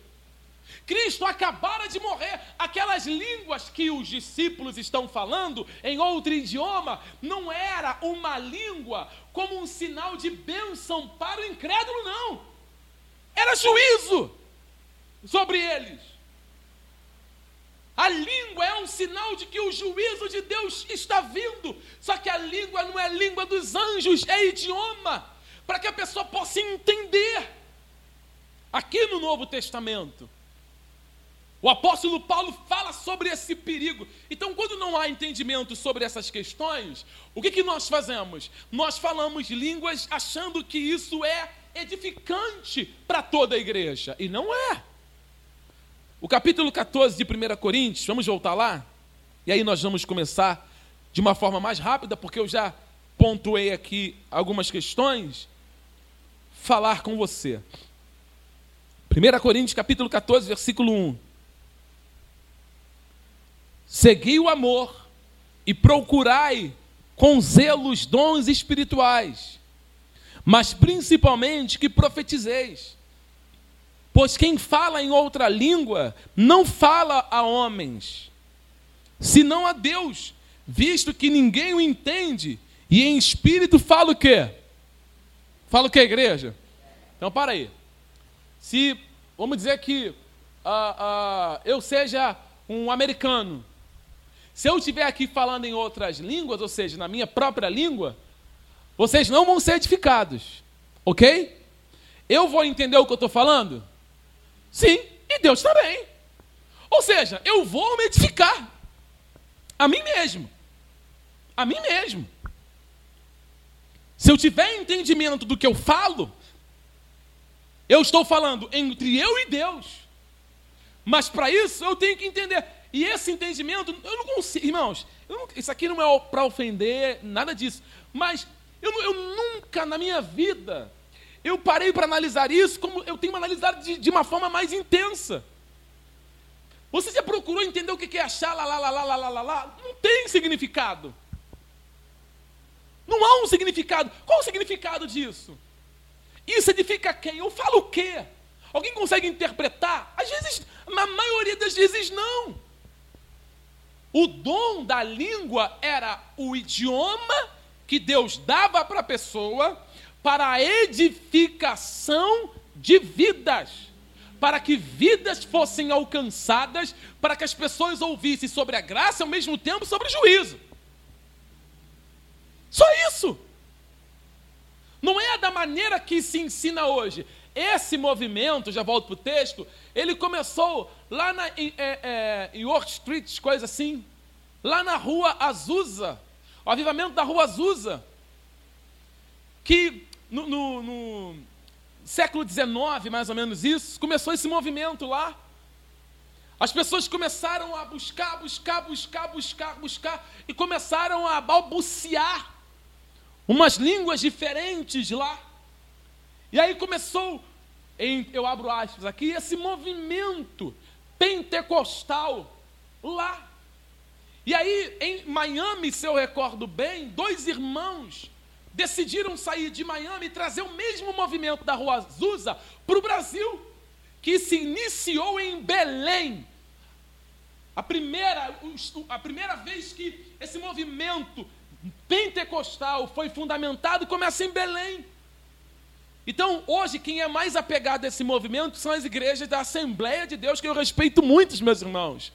Cristo acabara de morrer. Aquelas línguas que os discípulos estão falando em outro idioma não era uma língua como um sinal de bênção para o incrédulo, não. Era juízo sobre eles. A língua é um sinal de que o juízo de Deus está vindo. Só que a língua não é língua dos anjos, é idioma, para que a pessoa possa entender. Aqui no Novo Testamento, o apóstolo Paulo fala sobre esse perigo. Então, quando não há entendimento sobre essas questões, o que, que nós fazemos? Nós falamos línguas achando que isso é edificante para toda a igreja. E não é. O capítulo 14 de 1 Coríntios, vamos voltar lá? E aí nós vamos começar de uma forma mais rápida, porque eu já pontuei aqui algumas questões, falar com você. 1 Coríntios capítulo 14, versículo 1. Segui o amor e procurai com zelo os dons espirituais, mas principalmente que profetizeis. Pois quem fala em outra língua não fala a homens, senão a Deus, visto que ninguém o entende, e em espírito fala o quê? Fala o quê, igreja? Então, para aí. Se, vamos dizer que uh, uh, eu seja um americano se eu estiver aqui falando em outras línguas, ou seja, na minha própria língua, vocês não vão ser edificados. Ok? Eu vou entender o que eu estou falando? Sim, e Deus também. Ou seja, eu vou me edificar a mim mesmo. A mim mesmo. Se eu tiver entendimento do que eu falo, eu estou falando entre eu e Deus. Mas para isso eu tenho que entender e esse entendimento, eu não consigo, irmãos, não, isso aqui não é para ofender, nada disso, mas eu, eu, nunca na minha vida eu parei para analisar isso como eu tenho analisado de, de uma forma mais intensa. Você já procurou entender o que é achar lá, lá, lá, lá, lá, lá, lá? Não tem significado. Não há um significado. Qual o significado disso? Isso edifica quem? Eu falo o quê? Alguém consegue interpretar? Às vezes, na maioria das vezes, não. O dom da língua era o idioma que Deus dava para a pessoa para a edificação de vidas, para que vidas fossem alcançadas, para que as pessoas ouvissem sobre a graça e ao mesmo tempo sobre o juízo. Só isso. Não é da maneira que se ensina hoje. Esse movimento, já volto para o texto, ele começou lá na, em, é, é, York Street, coisa assim, lá na rua Azusa, o avivamento da rua Azusa, que no, no, no século XIX, mais ou menos isso, começou esse movimento lá. As pessoas começaram a buscar, buscar, buscar, buscar, buscar, e começaram a balbuciar umas línguas diferentes lá. E aí começou, em, eu abro aspas aqui, esse movimento pentecostal lá. E aí, em Miami, se eu recordo bem, dois irmãos decidiram sair de Miami e trazer o mesmo movimento da Rua Azusa para o Brasil, que se iniciou em Belém. A primeira, a primeira vez que esse movimento pentecostal foi fundamentado começa em Belém. Então, hoje, quem é mais apegado a esse movimento são as igrejas da Assembleia de Deus, que eu respeito muito, meus irmãos.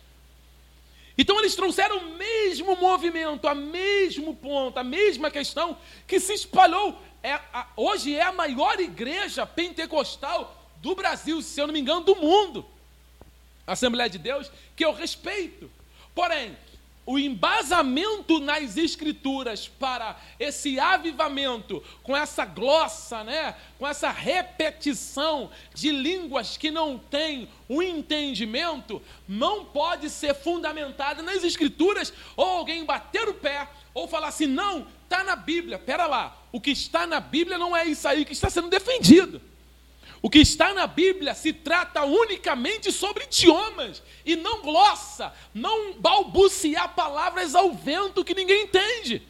Então, eles trouxeram o mesmo movimento, a mesmo ponto, a mesma questão que se espalhou. É, a, hoje é a maior igreja pentecostal do Brasil, se eu não me engano, do mundo. Assembleia de Deus, que eu respeito. Porém, o embasamento nas escrituras para esse avivamento, com essa glossa, né, com essa repetição de línguas que não têm o um entendimento, não pode ser fundamentada nas escrituras ou alguém bater o pé ou falar assim: "Não, está na Bíblia". Pera lá, o que está na Bíblia não é isso aí que está sendo defendido. O que está na Bíblia se trata unicamente sobre idiomas e não glossa, não balbuciar palavras ao vento que ninguém entende.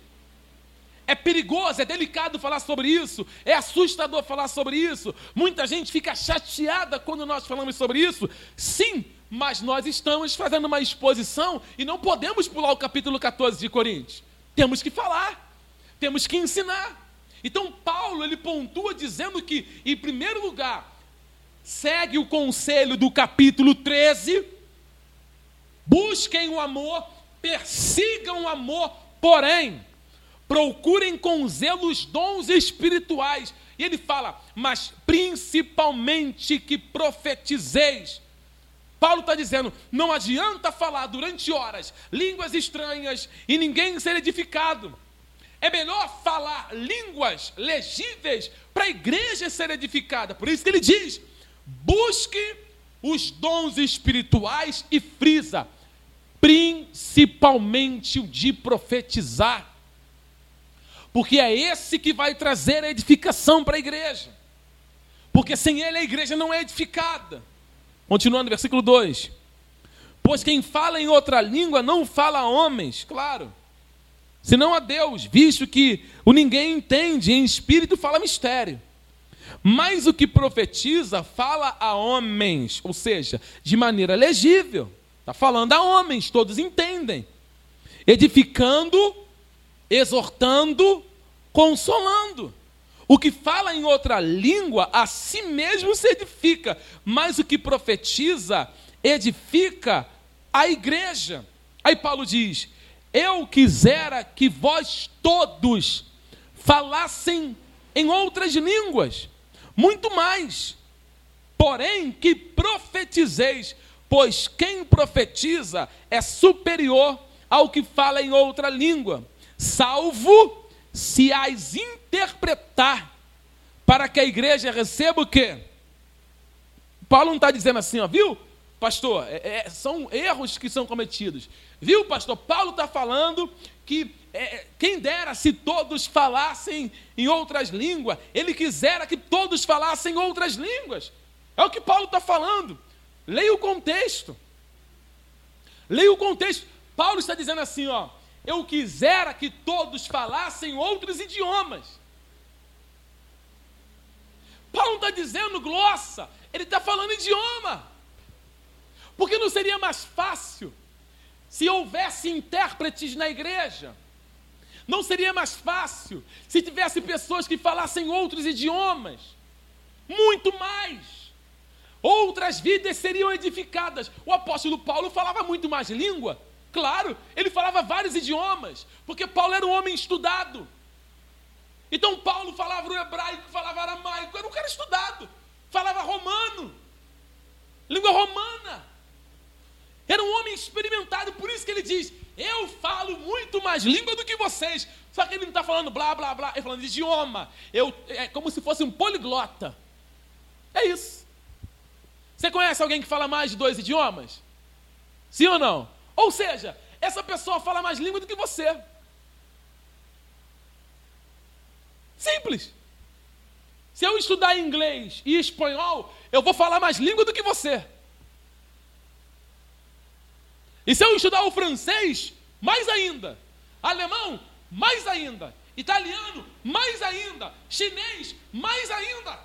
É perigoso, é delicado falar sobre isso, é assustador falar sobre isso. Muita gente fica chateada quando nós falamos sobre isso. Sim, mas nós estamos fazendo uma exposição e não podemos pular o capítulo 14 de Coríntios. Temos que falar, temos que ensinar. Então Paulo ele pontua dizendo que, em primeiro lugar, segue o conselho do capítulo 13, busquem o amor, persigam o amor, porém, procurem com zelo os dons espirituais. E ele fala, mas principalmente que profetizeis. Paulo está dizendo: não adianta falar durante horas línguas estranhas e ninguém ser edificado. É melhor falar línguas legíveis para a igreja ser edificada. Por isso que ele diz: busque os dons espirituais e frisa, principalmente o de profetizar. Porque é esse que vai trazer a edificação para a igreja. Porque sem ele a igreja não é edificada. Continuando, versículo 2: Pois quem fala em outra língua não fala a homens, claro senão a Deus, visto que o ninguém entende, em espírito fala mistério. Mas o que profetiza fala a homens, ou seja, de maneira legível. Está falando a homens, todos entendem. Edificando, exortando, consolando. O que fala em outra língua, a si mesmo se edifica, mas o que profetiza, edifica a igreja. Aí Paulo diz: eu quisera que vós todos falassem em outras línguas, muito mais. Porém, que profetizeis, pois quem profetiza é superior ao que fala em outra língua, salvo se as interpretar, para que a igreja receba o quê? Paulo não está dizendo assim, ó, viu? Pastor, é, é, são erros que são cometidos. Viu, pastor? Paulo está falando que é, quem dera se todos falassem em outras línguas, ele quisera que todos falassem outras línguas. É o que Paulo está falando. Leia o contexto. Leia o contexto. Paulo está dizendo assim: ó, eu quisera que todos falassem outros idiomas. Paulo está dizendo glossa, ele está falando idioma. Porque não seria mais fácil se houvesse intérpretes na igreja? Não seria mais fácil se tivesse pessoas que falassem outros idiomas? Muito mais. Outras vidas seriam edificadas. O apóstolo Paulo falava muito mais língua. Claro, ele falava vários idiomas, porque Paulo era um homem estudado. Então Paulo falava o hebraico, falava aramaico, era um cara estudado. Falava romano, língua romana. Era um homem experimentado, por isso que ele diz: Eu falo muito mais língua do que vocês. Só que ele não está falando blá, blá, blá, ele está falando idioma. Eu, é como se fosse um poliglota. É isso. Você conhece alguém que fala mais de dois idiomas? Sim ou não? Ou seja, essa pessoa fala mais língua do que você. Simples. Se eu estudar inglês e espanhol, eu vou falar mais língua do que você. E se eu estudar o francês, mais ainda. Alemão, mais ainda. Italiano, mais ainda. Chinês, mais ainda.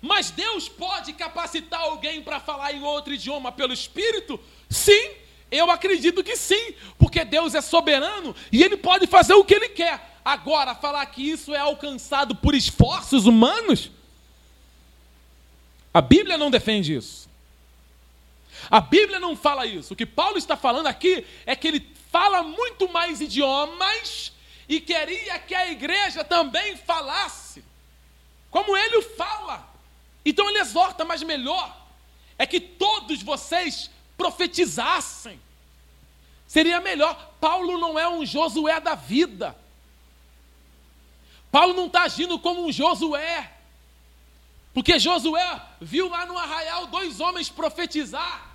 Mas Deus pode capacitar alguém para falar em outro idioma pelo Espírito? Sim, eu acredito que sim, porque Deus é soberano e Ele pode fazer o que Ele quer. Agora, falar que isso é alcançado por esforços humanos? A Bíblia não defende isso. A Bíblia não fala isso. O que Paulo está falando aqui é que ele fala muito mais idiomas e queria que a igreja também falasse, como ele o fala. Então ele exorta, mas melhor, é que todos vocês profetizassem. Seria melhor. Paulo não é um Josué da vida. Paulo não está agindo como um Josué. Porque Josué viu lá no arraial dois homens profetizar.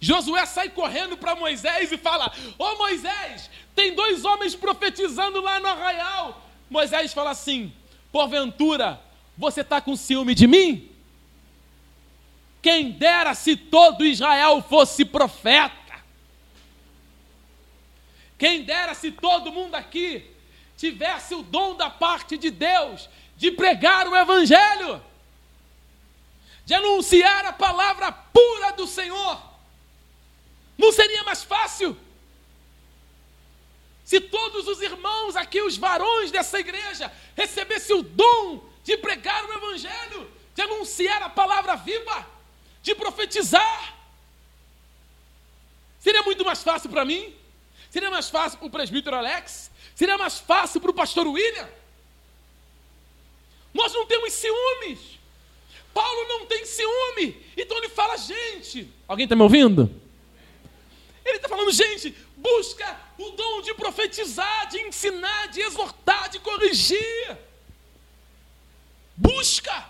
Josué sai correndo para Moisés e fala: Ô oh, Moisés, tem dois homens profetizando lá no arraial. Moisés fala assim: Porventura, você está com ciúme de mim? Quem dera se todo Israel fosse profeta. Quem dera se todo mundo aqui tivesse o dom da parte de Deus de pregar o Evangelho, de anunciar a palavra pura do Senhor. Não seria mais fácil? Se todos os irmãos aqui, os varões dessa igreja, recebessem o dom de pregar o Evangelho, de anunciar a palavra viva, de profetizar, seria muito mais fácil para mim, seria mais fácil para o presbítero Alex, seria mais fácil para o pastor William. Nós não temos ciúmes. Paulo não tem ciúme. Então ele fala, gente. Alguém está me ouvindo? Ele está falando, gente, busca o dom de profetizar, de ensinar, de exortar, de corrigir. Busca.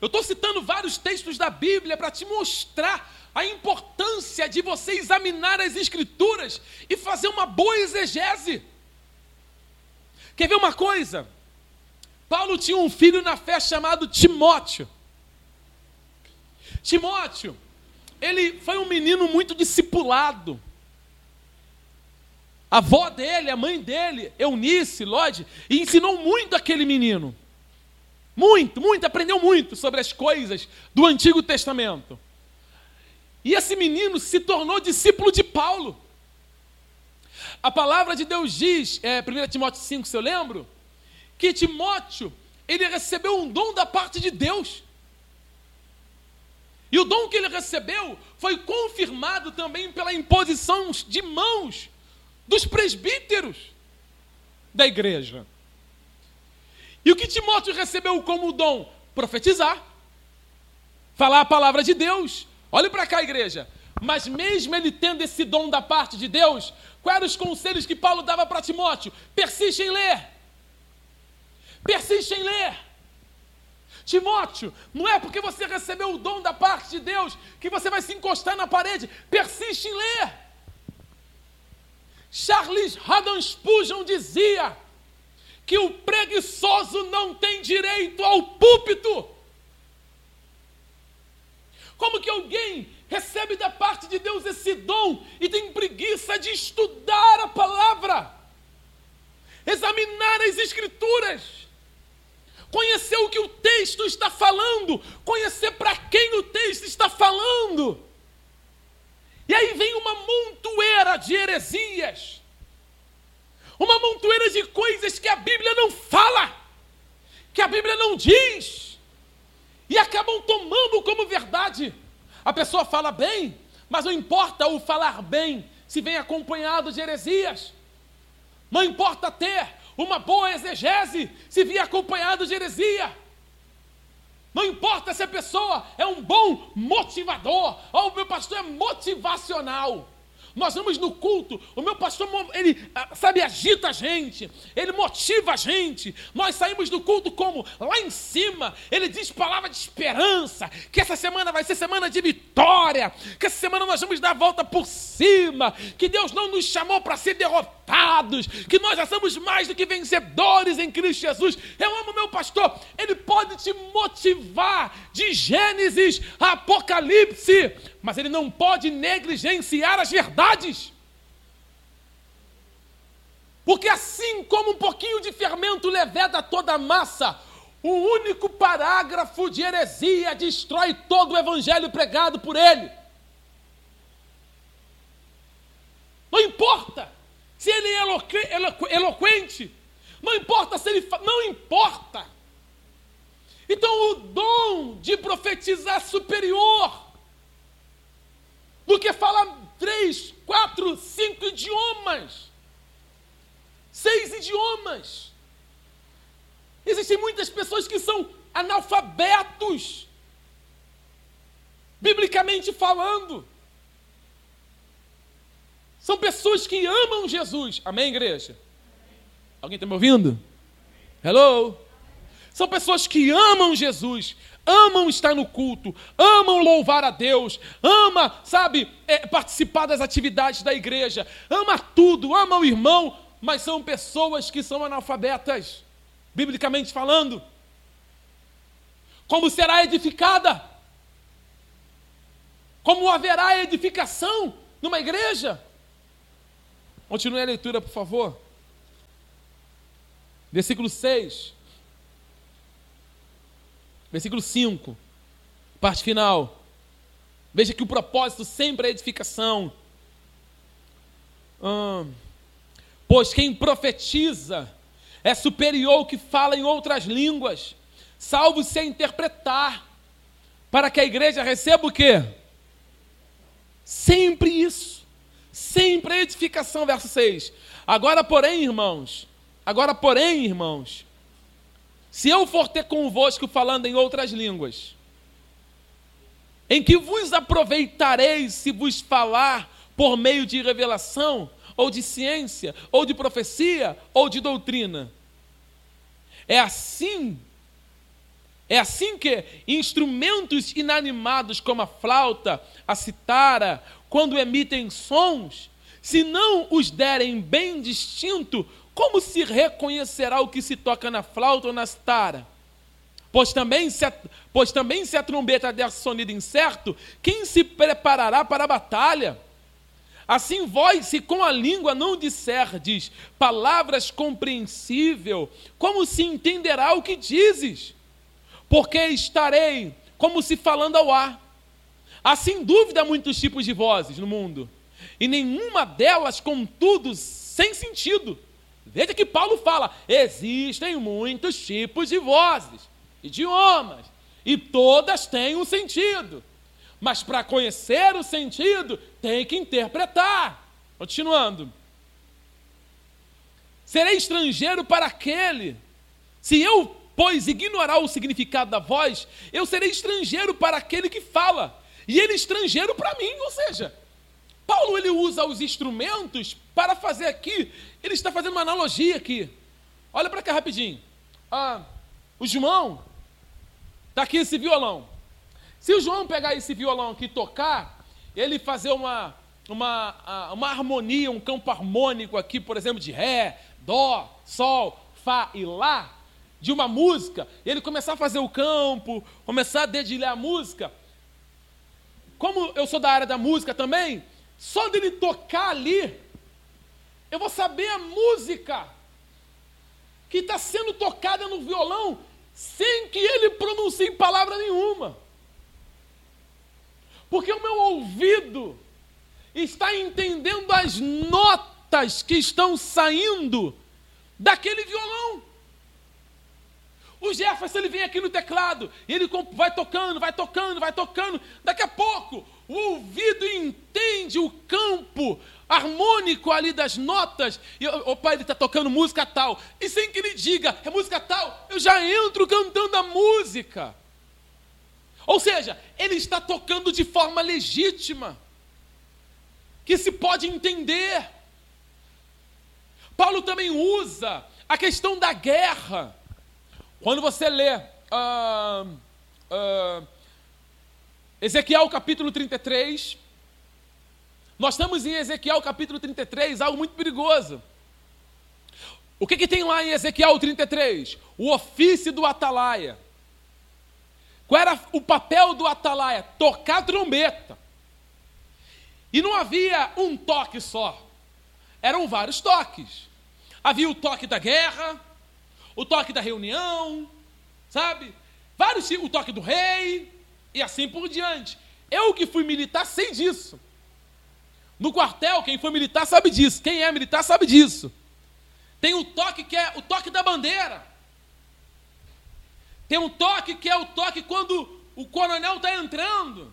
Eu estou citando vários textos da Bíblia para te mostrar a importância de você examinar as Escrituras e fazer uma boa exegese. Quer ver uma coisa? Paulo tinha um filho na fé chamado Timóteo. Timóteo, ele foi um menino muito discipulado. A avó dele, a mãe dele, Eunice, Lode, ensinou muito aquele menino. Muito, muito, aprendeu muito sobre as coisas do Antigo Testamento. E esse menino se tornou discípulo de Paulo. A palavra de Deus diz, é, 1 Timóteo 5, se eu lembro, que Timóteo, ele recebeu um dom da parte de Deus. E o dom que ele recebeu foi confirmado também pela imposição de mãos dos presbíteros da igreja. E o que Timóteo recebeu como dom? Profetizar, falar a palavra de Deus. Olhe para cá, igreja. Mas mesmo ele tendo esse dom da parte de Deus, quais eram os conselhos que Paulo dava para Timóteo? Persiste em ler. Persiste em ler. Timóteo, não é porque você recebeu o dom da parte de Deus que você vai se encostar na parede. Persiste em ler. Charles Haddon Spurgeon dizia que o preguiçoso não tem direito ao púlpito. Como que alguém recebe da parte de Deus esse dom e tem preguiça de estudar a palavra, examinar as escrituras, conhecer o que o texto está falando, conhecer para quem o texto está falando? E aí vem uma montoeira de heresias, uma montoeira de coisas que a Bíblia não fala, que a Bíblia não diz, e acabam tomando como verdade. A pessoa fala bem, mas não importa o falar bem se vem acompanhado de heresias. Não importa ter uma boa exegese se vier acompanhado de heresia. Não importa se a pessoa é um bom motivador, ou o meu pastor é motivacional. Nós vamos no culto, o meu pastor, ele, ah, sabe, agita a gente, ele motiva a gente. Nós saímos do culto como? Lá em cima, ele diz palavra de esperança, que essa semana vai ser semana de vitória, que essa semana nós vamos dar a volta por cima, que Deus não nos chamou para ser derrotados, que nós já somos mais do que vencedores em Cristo Jesus. Eu amo meu pastor, ele pode te motivar de Gênesis Apocalipse mas ele não pode negligenciar as verdades. Porque assim como um pouquinho de fermento leveda toda a massa, o único parágrafo de heresia destrói todo o evangelho pregado por ele. Não importa se ele é eloquente, não importa se ele. Não importa. Então o dom de profetizar superior do que falar três, quatro, cinco idiomas, seis idiomas. Existem muitas pessoas que são analfabetos, biblicamente falando. São pessoas que amam Jesus. Amém, igreja? Alguém está me ouvindo? Hello? São pessoas que amam Jesus, amam estar no culto, amam louvar a Deus, ama, sabe, é, participar das atividades da igreja, ama tudo, ama o irmão, mas são pessoas que são analfabetas, biblicamente falando. Como será edificada? Como haverá edificação numa igreja? Continue a leitura, por favor. Versículo 6. Versículo 5. Parte final. Veja que o propósito sempre é edificação. Hum, pois quem profetiza é superior ao que fala em outras línguas, salvo se interpretar, para que a igreja receba o quê? Sempre isso. Sempre edificação, verso 6. Agora, porém, irmãos, agora, porém, irmãos, se eu for ter convosco falando em outras línguas, em que vos aproveitareis se vos falar por meio de revelação, ou de ciência, ou de profecia, ou de doutrina? É assim é assim que instrumentos inanimados como a flauta, a citara, quando emitem sons, se não os derem bem distinto, como se reconhecerá o que se toca na flauta ou na citara? Pois também, se a, pois também se a trombeta der sonido incerto, quem se preparará para a batalha? Assim vós, se com a língua não disserdes palavras compreensível, como se entenderá o que dizes? porque estarei como se falando ao ar. Há sem dúvida muitos tipos de vozes no mundo, e nenhuma delas, contudo, sem sentido. Veja que Paulo fala: existem muitos tipos de vozes, idiomas, e todas têm um sentido. Mas para conhecer o sentido, tem que interpretar. Continuando. Serei estrangeiro para aquele. Se eu pois ignorar o significado da voz, eu serei estrangeiro para aquele que fala, e ele estrangeiro para mim, ou seja, Paulo ele usa os instrumentos para fazer aqui, ele está fazendo uma analogia aqui. Olha para cá rapidinho. Ah, o João está aqui esse violão. Se o João pegar esse violão aqui e tocar, ele fazer uma, uma, ah, uma harmonia, um campo harmônico aqui, por exemplo, de Ré, Dó, Sol, Fá e Lá, de uma música, ele começar a fazer o campo, começar a dedilhar a música. Como eu sou da área da música também, só dele tocar ali, eu vou saber a música que está sendo tocada no violão sem que ele pronuncie palavra nenhuma. Porque o meu ouvido está entendendo as notas que estão saindo daquele violão. O Jefferson ele vem aqui no teclado, e ele vai tocando, vai tocando, vai tocando. Daqui a pouco, o ouvido entende o campo harmônico ali das notas. E o pai ele está tocando música tal. E sem que ele diga, é música tal, eu já entro cantando a música. Ou seja, ele está tocando de forma legítima, que se pode entender. Paulo também usa a questão da guerra quando você lê uh, uh, Ezequiel capítulo 33, nós estamos em Ezequiel capítulo 33, algo muito perigoso. O que, que tem lá em Ezequiel 33? O ofício do atalaia. Qual era o papel do atalaia? Tocar trombeta. E não havia um toque só, eram vários toques. Havia o toque da guerra, o toque da reunião, sabe? Vários, o toque do rei e assim por diante. Eu que fui militar sei disso. No quartel, quem foi militar sabe disso. Quem é militar sabe disso. Tem o toque que é o toque da bandeira. Tem um toque que é o toque quando o coronel está entrando.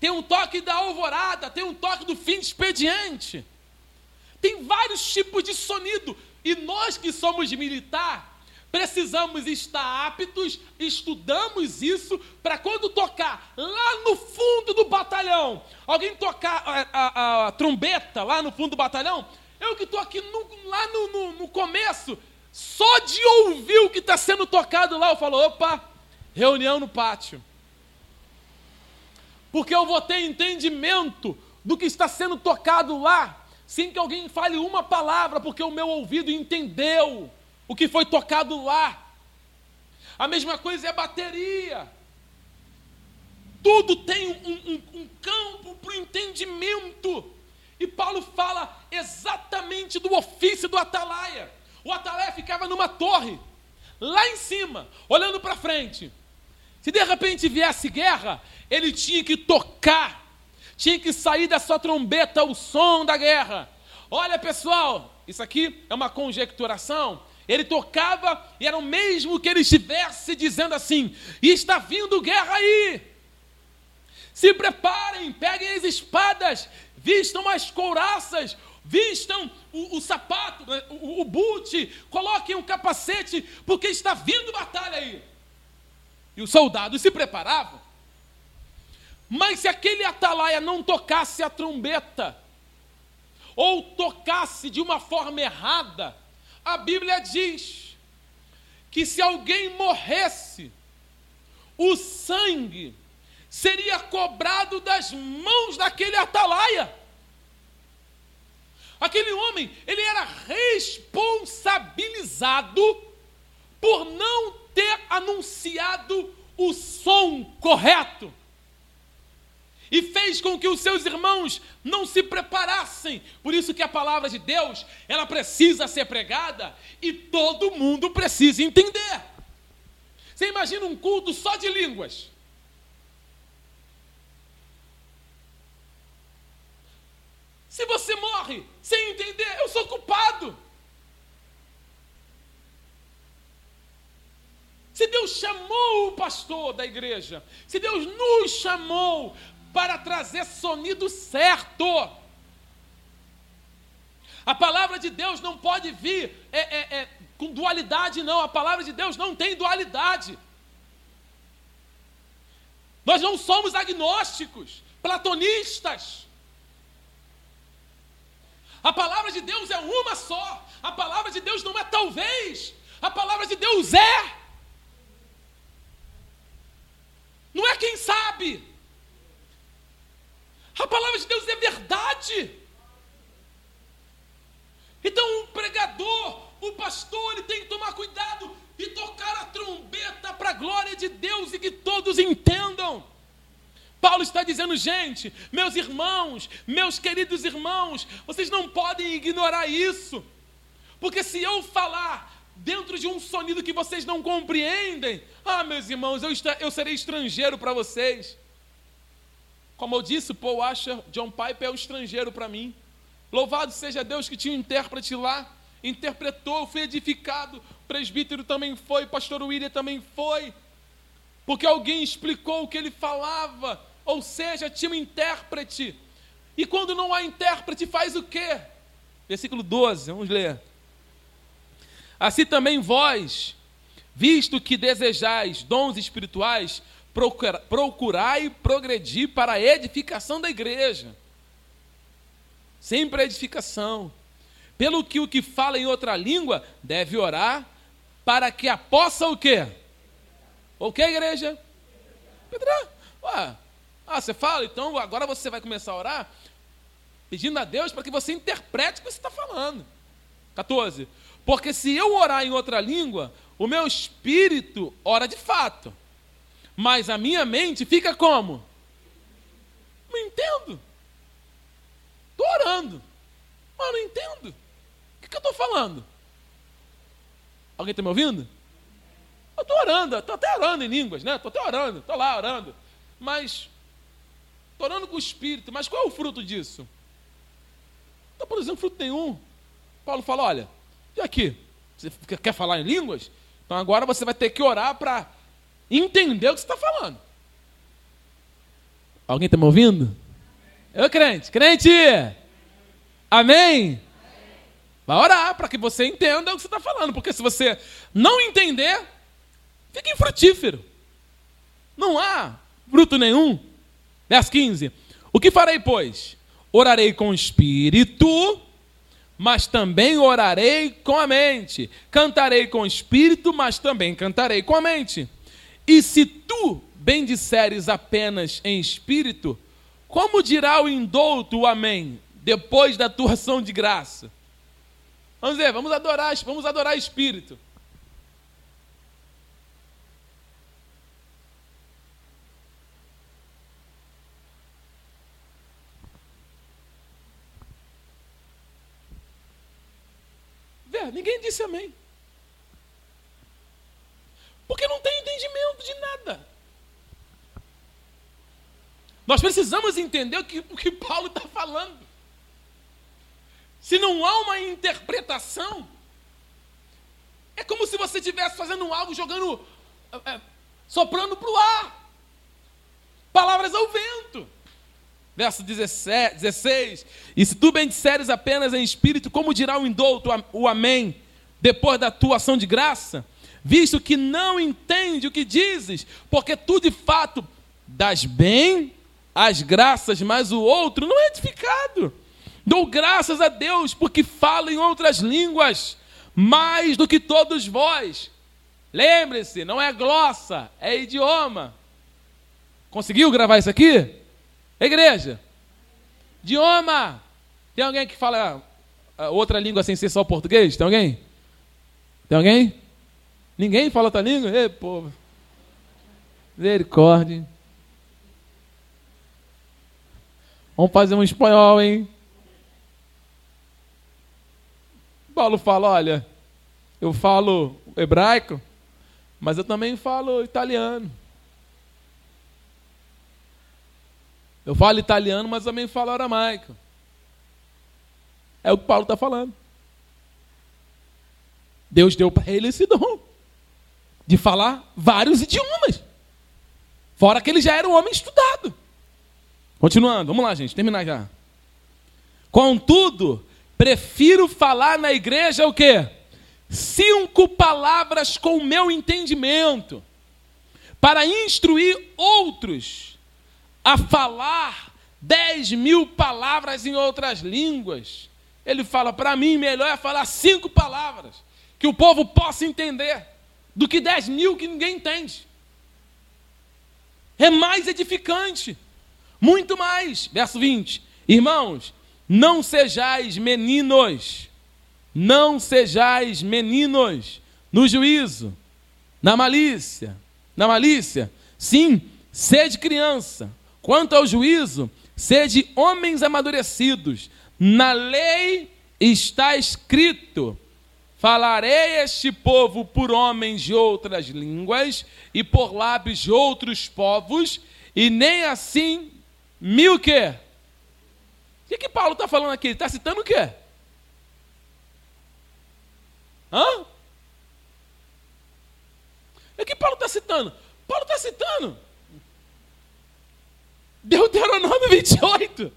Tem um toque da alvorada, tem um toque do fim de expediente. Tem vários tipos de sonido. E nós que somos militar, precisamos estar aptos, estudamos isso, para quando tocar lá no fundo do batalhão, alguém tocar a, a, a trombeta lá no fundo do batalhão, eu que estou aqui no, lá no, no, no começo, só de ouvir o que está sendo tocado lá, eu falo: opa, reunião no pátio. Porque eu vou ter entendimento do que está sendo tocado lá, sem que alguém fale uma palavra, porque o meu ouvido entendeu o que foi tocado lá. A mesma coisa é a bateria. Tudo tem um, um, um campo para o entendimento. E Paulo fala exatamente do ofício do atalaia. O atalaia ficava numa torre, lá em cima, olhando para frente. Se de repente viesse guerra, ele tinha que tocar, tinha que sair da sua trombeta o som da guerra. Olha pessoal, isso aqui é uma conjecturação, ele tocava e era o mesmo que ele estivesse dizendo assim: está vindo guerra aí. Se preparem, peguem as espadas, vistam as couraças, vistam o, o sapato, né, o, o boot, coloquem um capacete, porque está vindo batalha aí. E os soldados se preparavam. Mas se aquele atalaia não tocasse a trombeta, ou tocasse de uma forma errada, a Bíblia diz que se alguém morresse, o sangue seria cobrado das mãos daquele atalaia. Aquele homem, ele era responsabilizado por não ter anunciado o som correto e fez com que os seus irmãos não se preparassem. Por isso que a palavra de Deus, ela precisa ser pregada e todo mundo precisa entender. Você imagina um culto só de línguas? Se você morre sem entender, eu sou culpado. Se Deus chamou o pastor da igreja, se Deus nos chamou para trazer sonido certo. A palavra de Deus não pode vir é, é, é, com dualidade, não. A palavra de Deus não tem dualidade. Nós não somos agnósticos, platonistas. A palavra de Deus é uma só. A palavra de Deus não é talvez. A palavra de Deus é. Não é quem sabe. A palavra de Deus é verdade. Então o pregador, o pastor, ele tem que tomar cuidado e tocar a trombeta para a glória de Deus e que todos entendam. Paulo está dizendo, gente, meus irmãos, meus queridos irmãos, vocês não podem ignorar isso, porque se eu falar dentro de um sonido que vocês não compreendem, ah, meus irmãos, eu, eu serei estrangeiro para vocês. Como eu disse, Paul Asher, John Piper é um estrangeiro para mim. Louvado seja Deus que tinha um intérprete lá, interpretou, foi edificado, o presbítero também foi, pastor William também foi, porque alguém explicou o que ele falava, ou seja, tinha um intérprete. E quando não há intérprete, faz o quê? Versículo 12, vamos ler. Assim também vós, visto que desejais dons espirituais, procurai progredir para a edificação da igreja. Sempre a edificação. Pelo que o que fala em outra língua deve orar para que a possa o quê? O que, igreja? Pedra. Ué, ah, você fala, então agora você vai começar a orar pedindo a Deus para que você interprete o que você está falando. 14. Porque se eu orar em outra língua, o meu espírito ora de fato mas a minha mente fica como? Não entendo. Estou orando, mas não entendo. O que, que eu estou falando? Alguém está me ouvindo? Eu estou orando, estou até orando em línguas, né? Estou até orando, estou lá orando. Mas, estou orando com o Espírito, mas qual é o fruto disso? Não produzindo fruto nenhum. Paulo fala: olha, e aqui? Você quer falar em línguas? Então agora você vai ter que orar para entender o que você está falando. Alguém está me ouvindo? Eu crente, crente! Amém? Vai orar para que você entenda o que você está falando, porque se você não entender, fica infrutífero. Não há fruto nenhum. Verso 15: O que farei, pois? Orarei com o espírito, mas também orarei com a mente. Cantarei com o espírito, mas também cantarei com a mente. E se tu bendisseres apenas em espírito, como dirá o indouto o amém, depois da tua ação de graça? Vamos ver, vamos adorar, vamos adorar espírito. Vê, ninguém disse amém. Porque não tem entendimento de nada. Nós precisamos entender o que, o que Paulo está falando. Se não há uma interpretação, é como se você estivesse fazendo algo, jogando, é, soprando para o ar. Palavras ao vento. Verso 17, 16. E se tu bendisseres apenas em espírito, como dirá o indouto o amém, depois da tua ação de graça? Visto que não entende o que dizes, porque tu de fato das bem as graças, mas o outro não é edificado. Dou graças a Deus porque falo em outras línguas, mais do que todos vós. Lembre-se, não é glossa, é idioma. Conseguiu gravar isso aqui? Igreja, idioma. Tem alguém que fala ah, outra língua sem ser só português? Tem alguém? Tem alguém? Ninguém fala outra língua? Ei, povo. Misericórdia. Vamos fazer um espanhol, hein? Paulo fala: olha, eu falo hebraico, mas eu também falo italiano. Eu falo italiano, mas também falo aramaico. É o que Paulo está falando. Deus deu para ele esse dom de falar vários idiomas. Fora que ele já era um homem estudado. Continuando, vamos lá, gente, terminar já. Contudo, Prefiro falar na igreja o quê? Cinco palavras com o meu entendimento, para instruir outros a falar dez mil palavras em outras línguas. Ele fala, para mim, melhor é falar cinco palavras, que o povo possa entender, do que dez mil que ninguém entende. É mais edificante, muito mais. Verso 20: Irmãos, não sejais meninos, não sejais meninos no juízo, na malícia, na malícia. Sim, sede criança. Quanto ao juízo, sede homens amadurecidos. Na lei está escrito: Falarei este povo por homens de outras línguas e por lábios de outros povos, e nem assim mil que que, que Paulo está falando aqui? Ele está citando o quê? Hã? O que Paulo está citando? Paulo está citando Deuteronômio 28.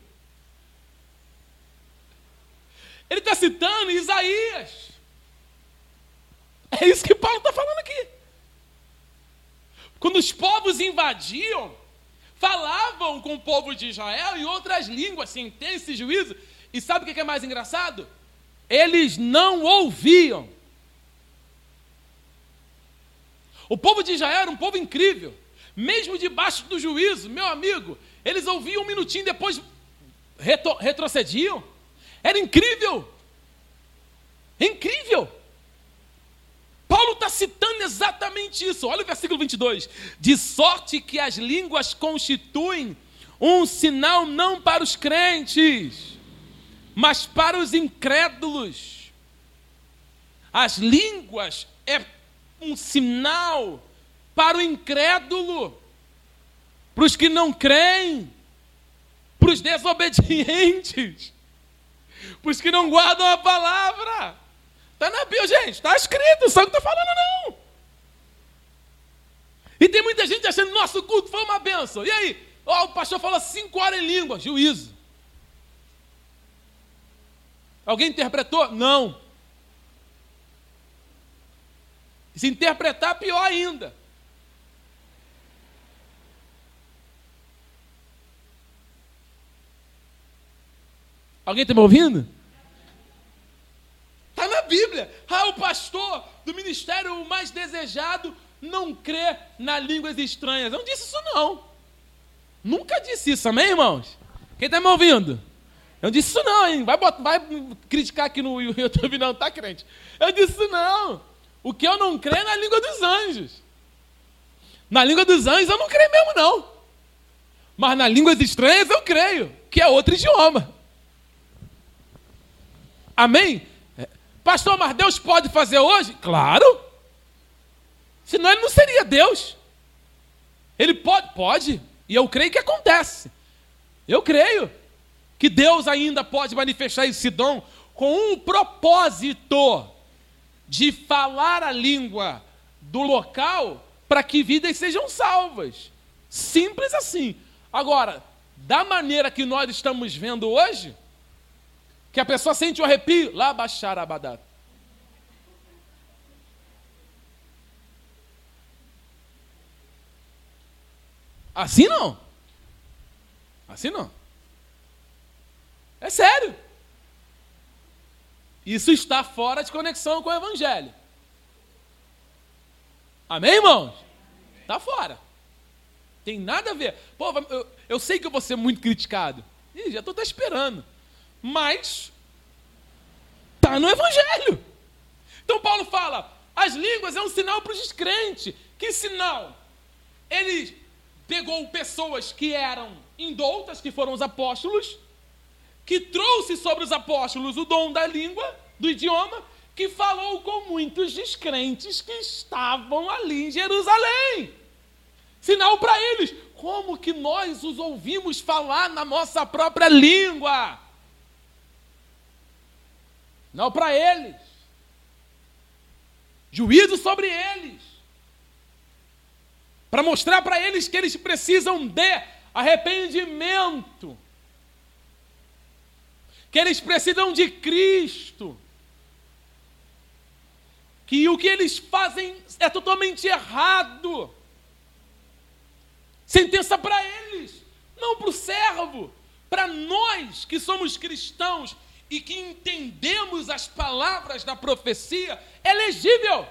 Ele está citando Isaías. É isso que Paulo está falando aqui. Quando os povos invadiam, falavam com o povo de Israel em outras línguas, sentença e juízo. E sabe o que é mais engraçado? Eles não ouviam. O povo de Israel era um povo incrível. Mesmo debaixo do juízo, meu amigo, eles ouviam um minutinho depois retro retrocediam. Era incrível. Incrível. Paulo está citando exatamente isso. Olha o versículo 22. De sorte que as línguas constituem um sinal não para os crentes, mas para os incrédulos. As línguas é um sinal para o incrédulo, para os que não creem, para os desobedientes, para os que não guardam a palavra. Está na Bíblia, gente. Está escrito. Só que estou falando, não. E tem muita gente achando nosso culto foi uma benção. E aí? Oh, o pastor fala cinco horas em língua. Juízo. Alguém interpretou? Não. Se interpretar, pior ainda. Alguém está me ouvindo? Na Bíblia. Ah, o pastor do ministério mais desejado não crê nas línguas estranhas. Eu não disse isso, não. Nunca disse isso, amém, irmãos? Quem está me ouvindo? Eu disse isso, não, hein? Vai, botar, vai criticar aqui no YouTube, não, tá, crente? Eu disse isso, não. O que eu não creio é na língua dos anjos. Na língua dos anjos eu não creio mesmo, não. Mas nas línguas estranhas eu creio, que é outro idioma. Amém? Pastor, mas Deus pode fazer hoje? Claro. Senão ele não seria Deus. Ele pode? Pode. E eu creio que acontece. Eu creio que Deus ainda pode manifestar esse dom com um propósito de falar a língua do local para que vidas sejam salvas. Simples assim. Agora, da maneira que nós estamos vendo hoje, que a pessoa sente um arrepio, lá baixar a badata. Assim não. Assim não. É sério. Isso está fora de conexão com o Evangelho. Amém, irmãos? Está fora. Tem nada a ver. Pô, eu, eu sei que eu vou ser muito criticado. Ih, já estou até esperando mas está no Evangelho. Então Paulo fala: as línguas é um sinal para os descrentes. Que sinal? Ele pegou pessoas que eram indoutas, que foram os apóstolos, que trouxe sobre os apóstolos o dom da língua, do idioma, que falou com muitos descrentes que estavam ali em Jerusalém. Sinal para eles, como que nós os ouvimos falar na nossa própria língua? Não para eles. Juízo sobre eles. Para mostrar para eles que eles precisam de arrependimento. Que eles precisam de Cristo. Que o que eles fazem é totalmente errado. Sentença para eles, não para o servo, para nós que somos cristãos e que entendemos as palavras da profecia, é legível.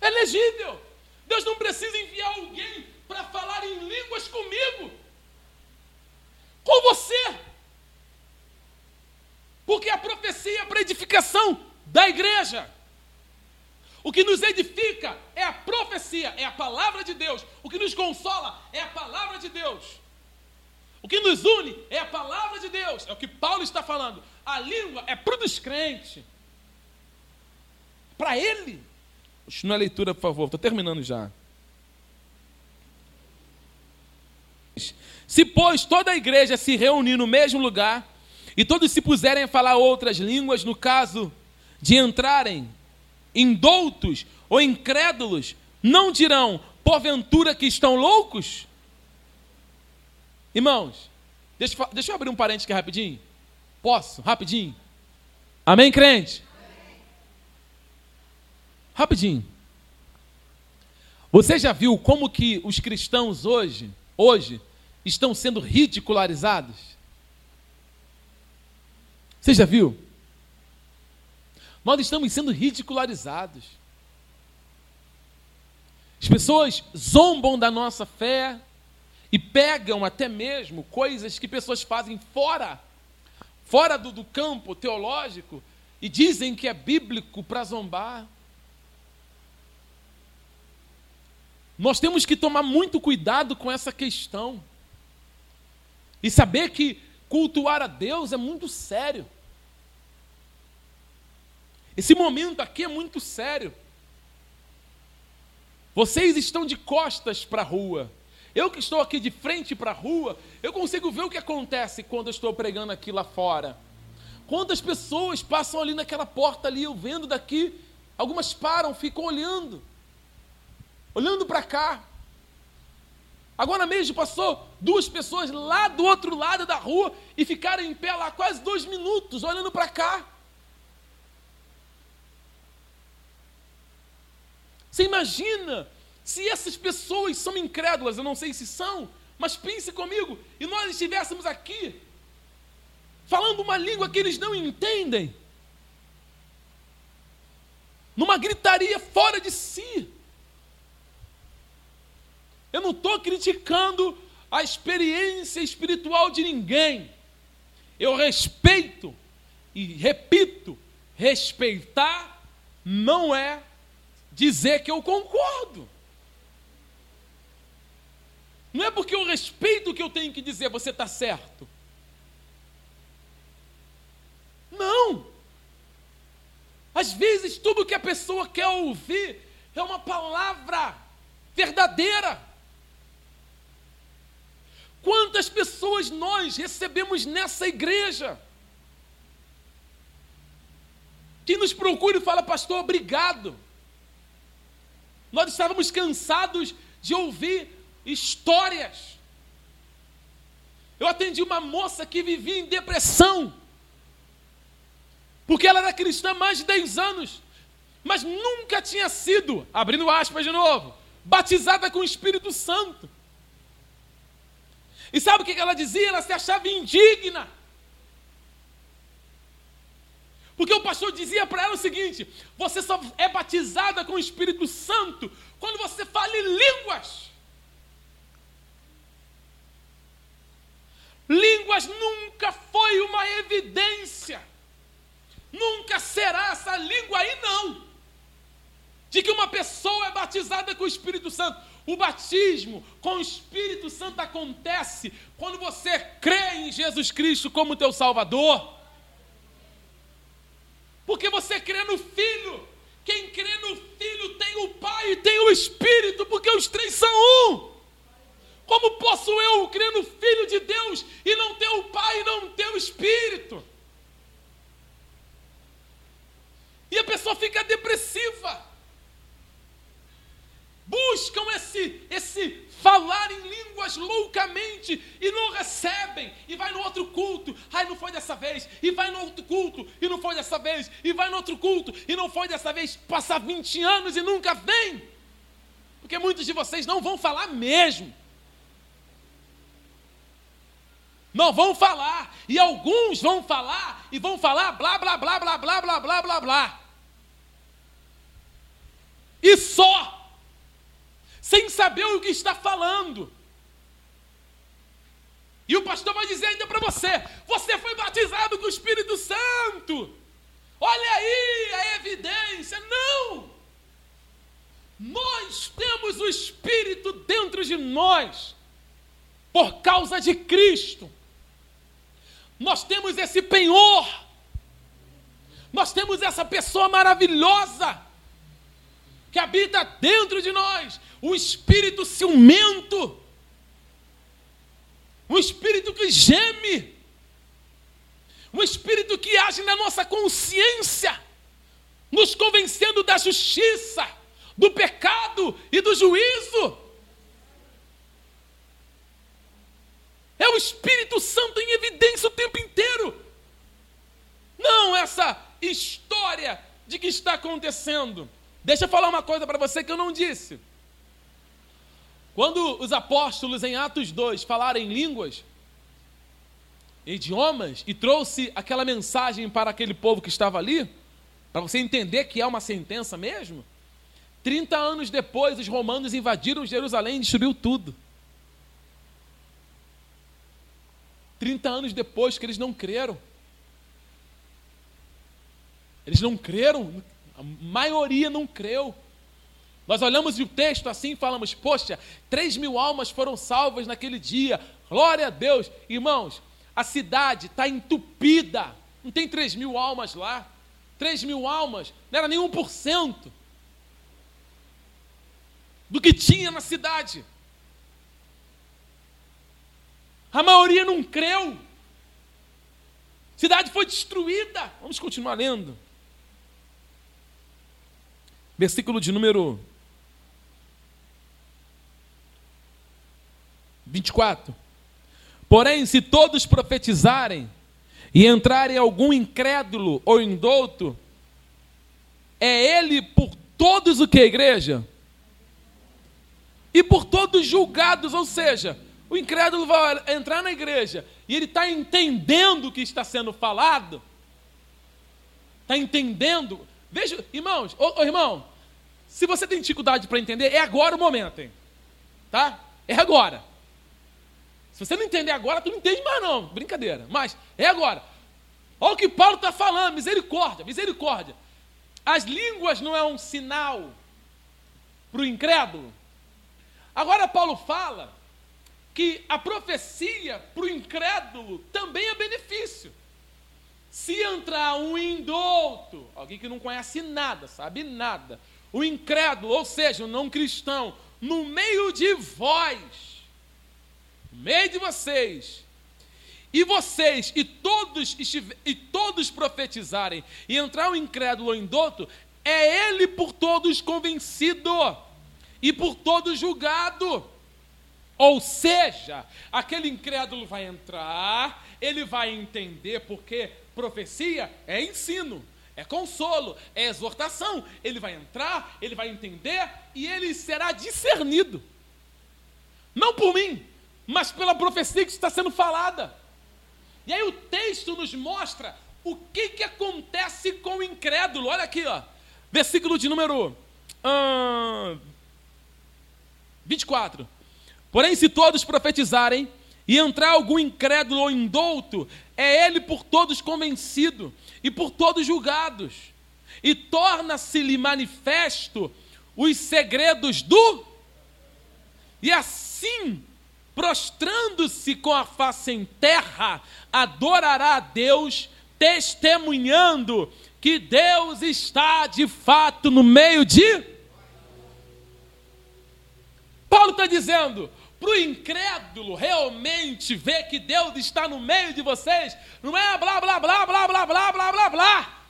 É legível. Deus não precisa enviar alguém para falar em línguas comigo, com você. Porque a profecia é para edificação da igreja. O que nos edifica é a profecia, é a palavra de Deus. O que nos consola é a palavra de Deus. O que nos une é a palavra de Deus, é o que Paulo está falando. A língua é para o descrente. Para ele. Continua a leitura, por favor, estou terminando já. Se, pois, toda a igreja se reunir no mesmo lugar, e todos se puserem a falar outras línguas, no caso de entrarem indoutos ou incrédulos, não dirão, porventura que estão loucos? Irmãos, deixa, deixa eu abrir um parênteses aqui rapidinho. Posso? Rapidinho. Amém, crente? Amém. Rapidinho. Você já viu como que os cristãos hoje, hoje, estão sendo ridicularizados? Você já viu? Nós estamos sendo ridicularizados. As pessoas zombam da nossa fé, e pegam até mesmo coisas que pessoas fazem fora, fora do, do campo teológico, e dizem que é bíblico para zombar. Nós temos que tomar muito cuidado com essa questão. E saber que cultuar a Deus é muito sério. Esse momento aqui é muito sério. Vocês estão de costas para a rua. Eu que estou aqui de frente para a rua, eu consigo ver o que acontece quando eu estou pregando aqui lá fora. Quantas pessoas passam ali naquela porta ali, eu vendo daqui, algumas param, ficam olhando, olhando para cá. Agora mesmo passou duas pessoas lá do outro lado da rua e ficaram em pé lá quase dois minutos, olhando para cá. Você imagina se essas pessoas são incrédulas, eu não sei se são, mas pense comigo, e nós estivéssemos aqui falando uma língua que eles não entendem, numa gritaria fora de si. Eu não estou criticando a experiência espiritual de ninguém. Eu respeito e repito: respeitar não é dizer que eu concordo. Não é porque eu respeito que eu tenho que dizer você está certo. Não. Às vezes tudo que a pessoa quer ouvir é uma palavra verdadeira. Quantas pessoas nós recebemos nessa igreja? Que nos procura e fala, pastor, obrigado. Nós estávamos cansados de ouvir histórias. Eu atendi uma moça que vivia em depressão, porque ela era cristã há mais de 10 anos, mas nunca tinha sido, abrindo aspas de novo, batizada com o Espírito Santo. E sabe o que ela dizia? Ela se achava indigna. Porque o pastor dizia para ela o seguinte: você só é batizada com o Espírito Santo quando você fala em línguas. Línguas nunca foi uma evidência, nunca será essa língua aí, não, de que uma pessoa é batizada com o Espírito Santo. O batismo com o Espírito Santo acontece quando você crê em Jesus Cristo como teu Salvador. Porque você crê no Filho. Quem crê no Filho tem o Pai e tem o Espírito, porque os três são um. Como posso eu crer no Filho de Deus e não ter o Pai e não ter o Espírito? E a pessoa fica depressiva. Buscam esse, esse falar em línguas loucamente e não recebem, e vai no outro culto, ai não foi dessa vez, e vai no outro culto, e não foi dessa vez, e vai no outro culto, e não foi dessa vez, passar 20 anos e nunca vem, porque muitos de vocês não vão falar mesmo. Não vão falar, e alguns vão falar, e vão falar blá blá blá blá blá blá blá blá blá. E só sem saber o que está falando. E o pastor vai dizer ainda para você: você foi batizado com o Espírito Santo. Olha aí a evidência. Não! Nós temos o Espírito dentro de nós, por causa de Cristo. Nós temos esse penhor, nós temos essa pessoa maravilhosa que habita dentro de nós, um espírito ciumento, um espírito que geme, um espírito que age na nossa consciência, nos convencendo da justiça, do pecado e do juízo. É o Espírito Santo em evidência o tempo inteiro. Não essa história de que está acontecendo. Deixa eu falar uma coisa para você que eu não disse. Quando os apóstolos em Atos 2 falaram em línguas, idiomas, e trouxe aquela mensagem para aquele povo que estava ali, para você entender que é uma sentença mesmo, 30 anos depois os romanos invadiram Jerusalém e destruiu tudo. 30 anos depois que eles não creram. Eles não creram, a maioria não creu. Nós olhamos o texto assim e falamos: Poxa, três mil almas foram salvas naquele dia, glória a Deus. Irmãos, a cidade está entupida, não tem três mil almas lá. Três mil almas, não era por cento do que tinha na cidade. A maioria não creu. A cidade foi destruída. Vamos continuar lendo. Versículo de número 24. Porém, se todos profetizarem e entrarem algum incrédulo ou indouto, é ele por todos o que, igreja? E por todos julgados, ou seja, o incrédulo vai entrar na igreja e ele está entendendo o que está sendo falado. Está entendendo. Veja, irmãos, ô, ô, irmão, se você tem dificuldade para entender, é agora o momento, hein? Tá? É agora. Se você não entender agora, tu não entende mais não. Brincadeira. Mas é agora. Olha o que Paulo está falando, misericórdia, misericórdia. As línguas não é um sinal para o incrédulo. Agora Paulo fala que a profecia para o incrédulo também é benefício. Se entrar um indouto, alguém que não conhece nada, sabe nada, o incrédulo, ou seja, o não cristão, no meio de vós, no meio de vocês, e vocês e todos e todos profetizarem e entrar um incrédulo ou indouto, é ele por todos convencido e por todos julgado. Ou seja, aquele incrédulo vai entrar, ele vai entender porque profecia é ensino, é consolo, é exortação. Ele vai entrar, ele vai entender e ele será discernido. Não por mim, mas pela profecia que está sendo falada. E aí o texto nos mostra o que, que acontece com o incrédulo. Olha aqui, ó. Versículo de número 24. Porém, se todos profetizarem e entrar algum incrédulo ou indouto, é ele por todos convencido e por todos julgados, e torna-se-lhe manifesto os segredos do. E assim, prostrando-se com a face em terra, adorará a Deus, testemunhando que Deus está de fato no meio de. Paulo está dizendo: para o incrédulo realmente ver que Deus está no meio de vocês, não é blá blá blá blá blá blá blá blá blá.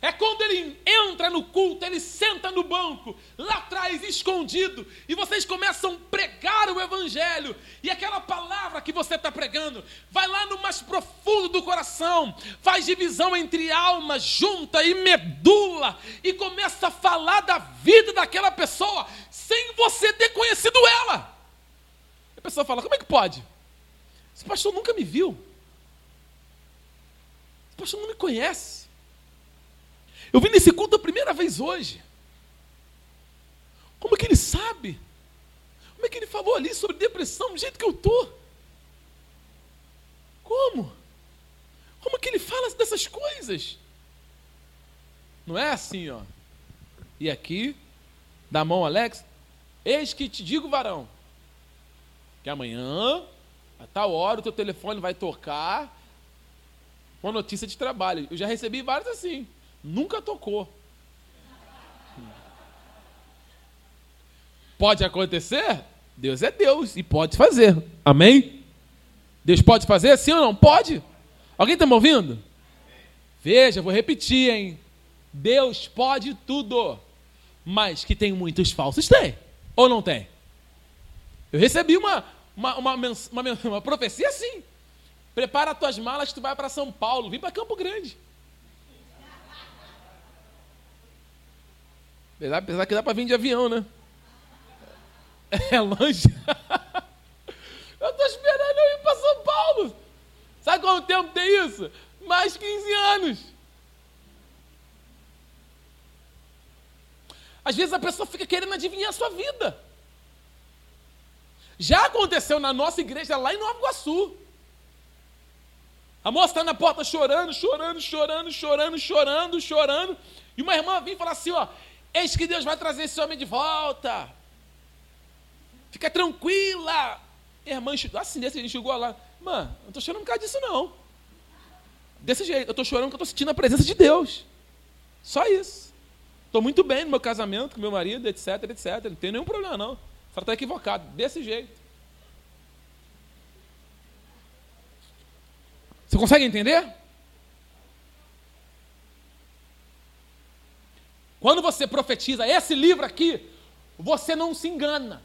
É quando ele entra no culto, ele senta no banco, lá atrás, escondido, e vocês começam a pregar o Evangelho, e aquela palavra que você está pregando vai lá no mais profundo do coração, faz divisão entre alma, junta e medula, e começa a falar da vida daquela pessoa, sem você ter conhecido ela. A pessoa fala: como é que pode? Esse pastor nunca me viu, esse pastor não me conhece. Eu vim nesse culto a primeira vez hoje. Como é que ele sabe? Como é que ele falou ali sobre depressão do jeito que eu estou? Como? Como é que ele fala dessas coisas? Não é assim, ó. E aqui, da mão, Alex, eis que te digo, varão, que amanhã, a tal hora, o teu telefone vai tocar uma notícia de trabalho. Eu já recebi vários assim. Nunca tocou. Pode acontecer? Deus é Deus e pode fazer. Amém? Deus pode fazer sim ou não? Pode. Alguém está me ouvindo? Veja, vou repetir, hein? Deus pode tudo. Mas que tem muitos falsos, tem. Ou não tem? Eu recebi uma, uma, uma, uma, uma profecia assim. Prepara as tuas malas tu vai para São Paulo. Vim para Campo Grande. Apesar que dá para vir de avião, né? É longe. Eu estou esperando eu ir para São Paulo. Sabe quanto tempo tem isso? Mais 15 anos. Às vezes a pessoa fica querendo adivinhar a sua vida. Já aconteceu na nossa igreja lá em Nova Iguaçu. A moça está na porta chorando, chorando, chorando, chorando, chorando, chorando. E uma irmã vem falar assim: ó, Eis que Deus vai trazer esse homem de volta. Fica tranquila. Irmã, assim, desse chegou lá. Mano, não estou chorando por causa disso, não. Desse jeito, eu estou chorando porque eu estou sentindo a presença de Deus. Só isso. Estou muito bem no meu casamento com meu marido, etc, etc. Não tem nenhum problema, não. Só está equivocado. Desse jeito. Você consegue entender? Quando você profetiza esse livro aqui, você não se engana.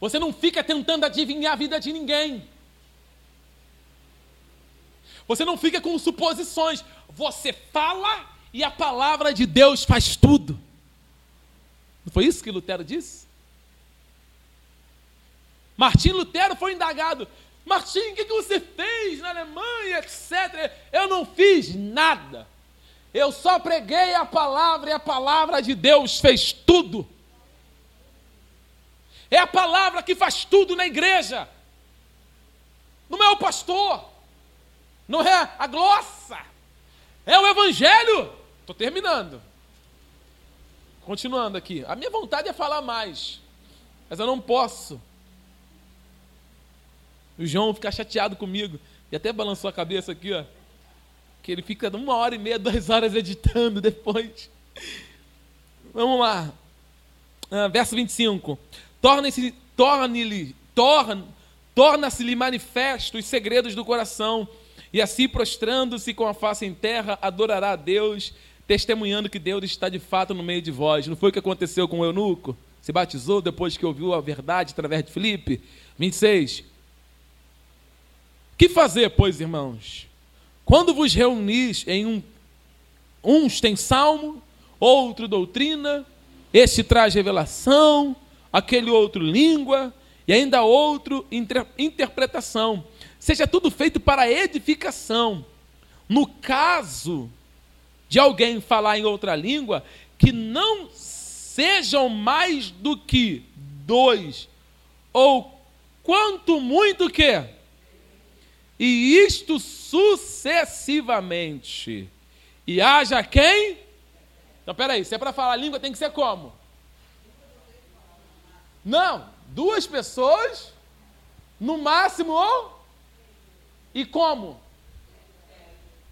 Você não fica tentando adivinhar a vida de ninguém. Você não fica com suposições. Você fala e a palavra de Deus faz tudo. Não foi isso que Lutero disse? Martim Lutero foi indagado. Martim, o que você fez na Alemanha, etc. Eu não fiz nada. Eu só preguei a palavra e a palavra de Deus fez tudo. É a palavra que faz tudo na igreja. Não é o pastor. Não é a glossa. É o evangelho. Estou terminando. Continuando aqui. A minha vontade é falar mais. Mas eu não posso. O João fica chateado comigo. E até balançou a cabeça aqui, ó. Que ele fica uma hora e meia, duas horas editando depois. Vamos lá. Ah, verso 25. Torne-se, torne-lhe, torne, torna-se-lhe manifesto os segredos do coração, e assim, prostrando-se com a face em terra, adorará a Deus, testemunhando que Deus está de fato no meio de vós. Não foi o que aconteceu com o eunuco? Se batizou depois que ouviu a verdade através de Filipe? 26. Que fazer, pois, irmãos? Quando vos reunis em um. Uns têm salmo, outro doutrina, este traz revelação, aquele outro língua, e ainda outro inter, interpretação. Seja tudo feito para edificação. No caso de alguém falar em outra língua, que não sejam mais do que dois, ou quanto muito que e isto sucessivamente. E haja quem? Então, peraí, se é para falar língua, tem que ser como? Não, duas pessoas, no máximo, ou? E como? O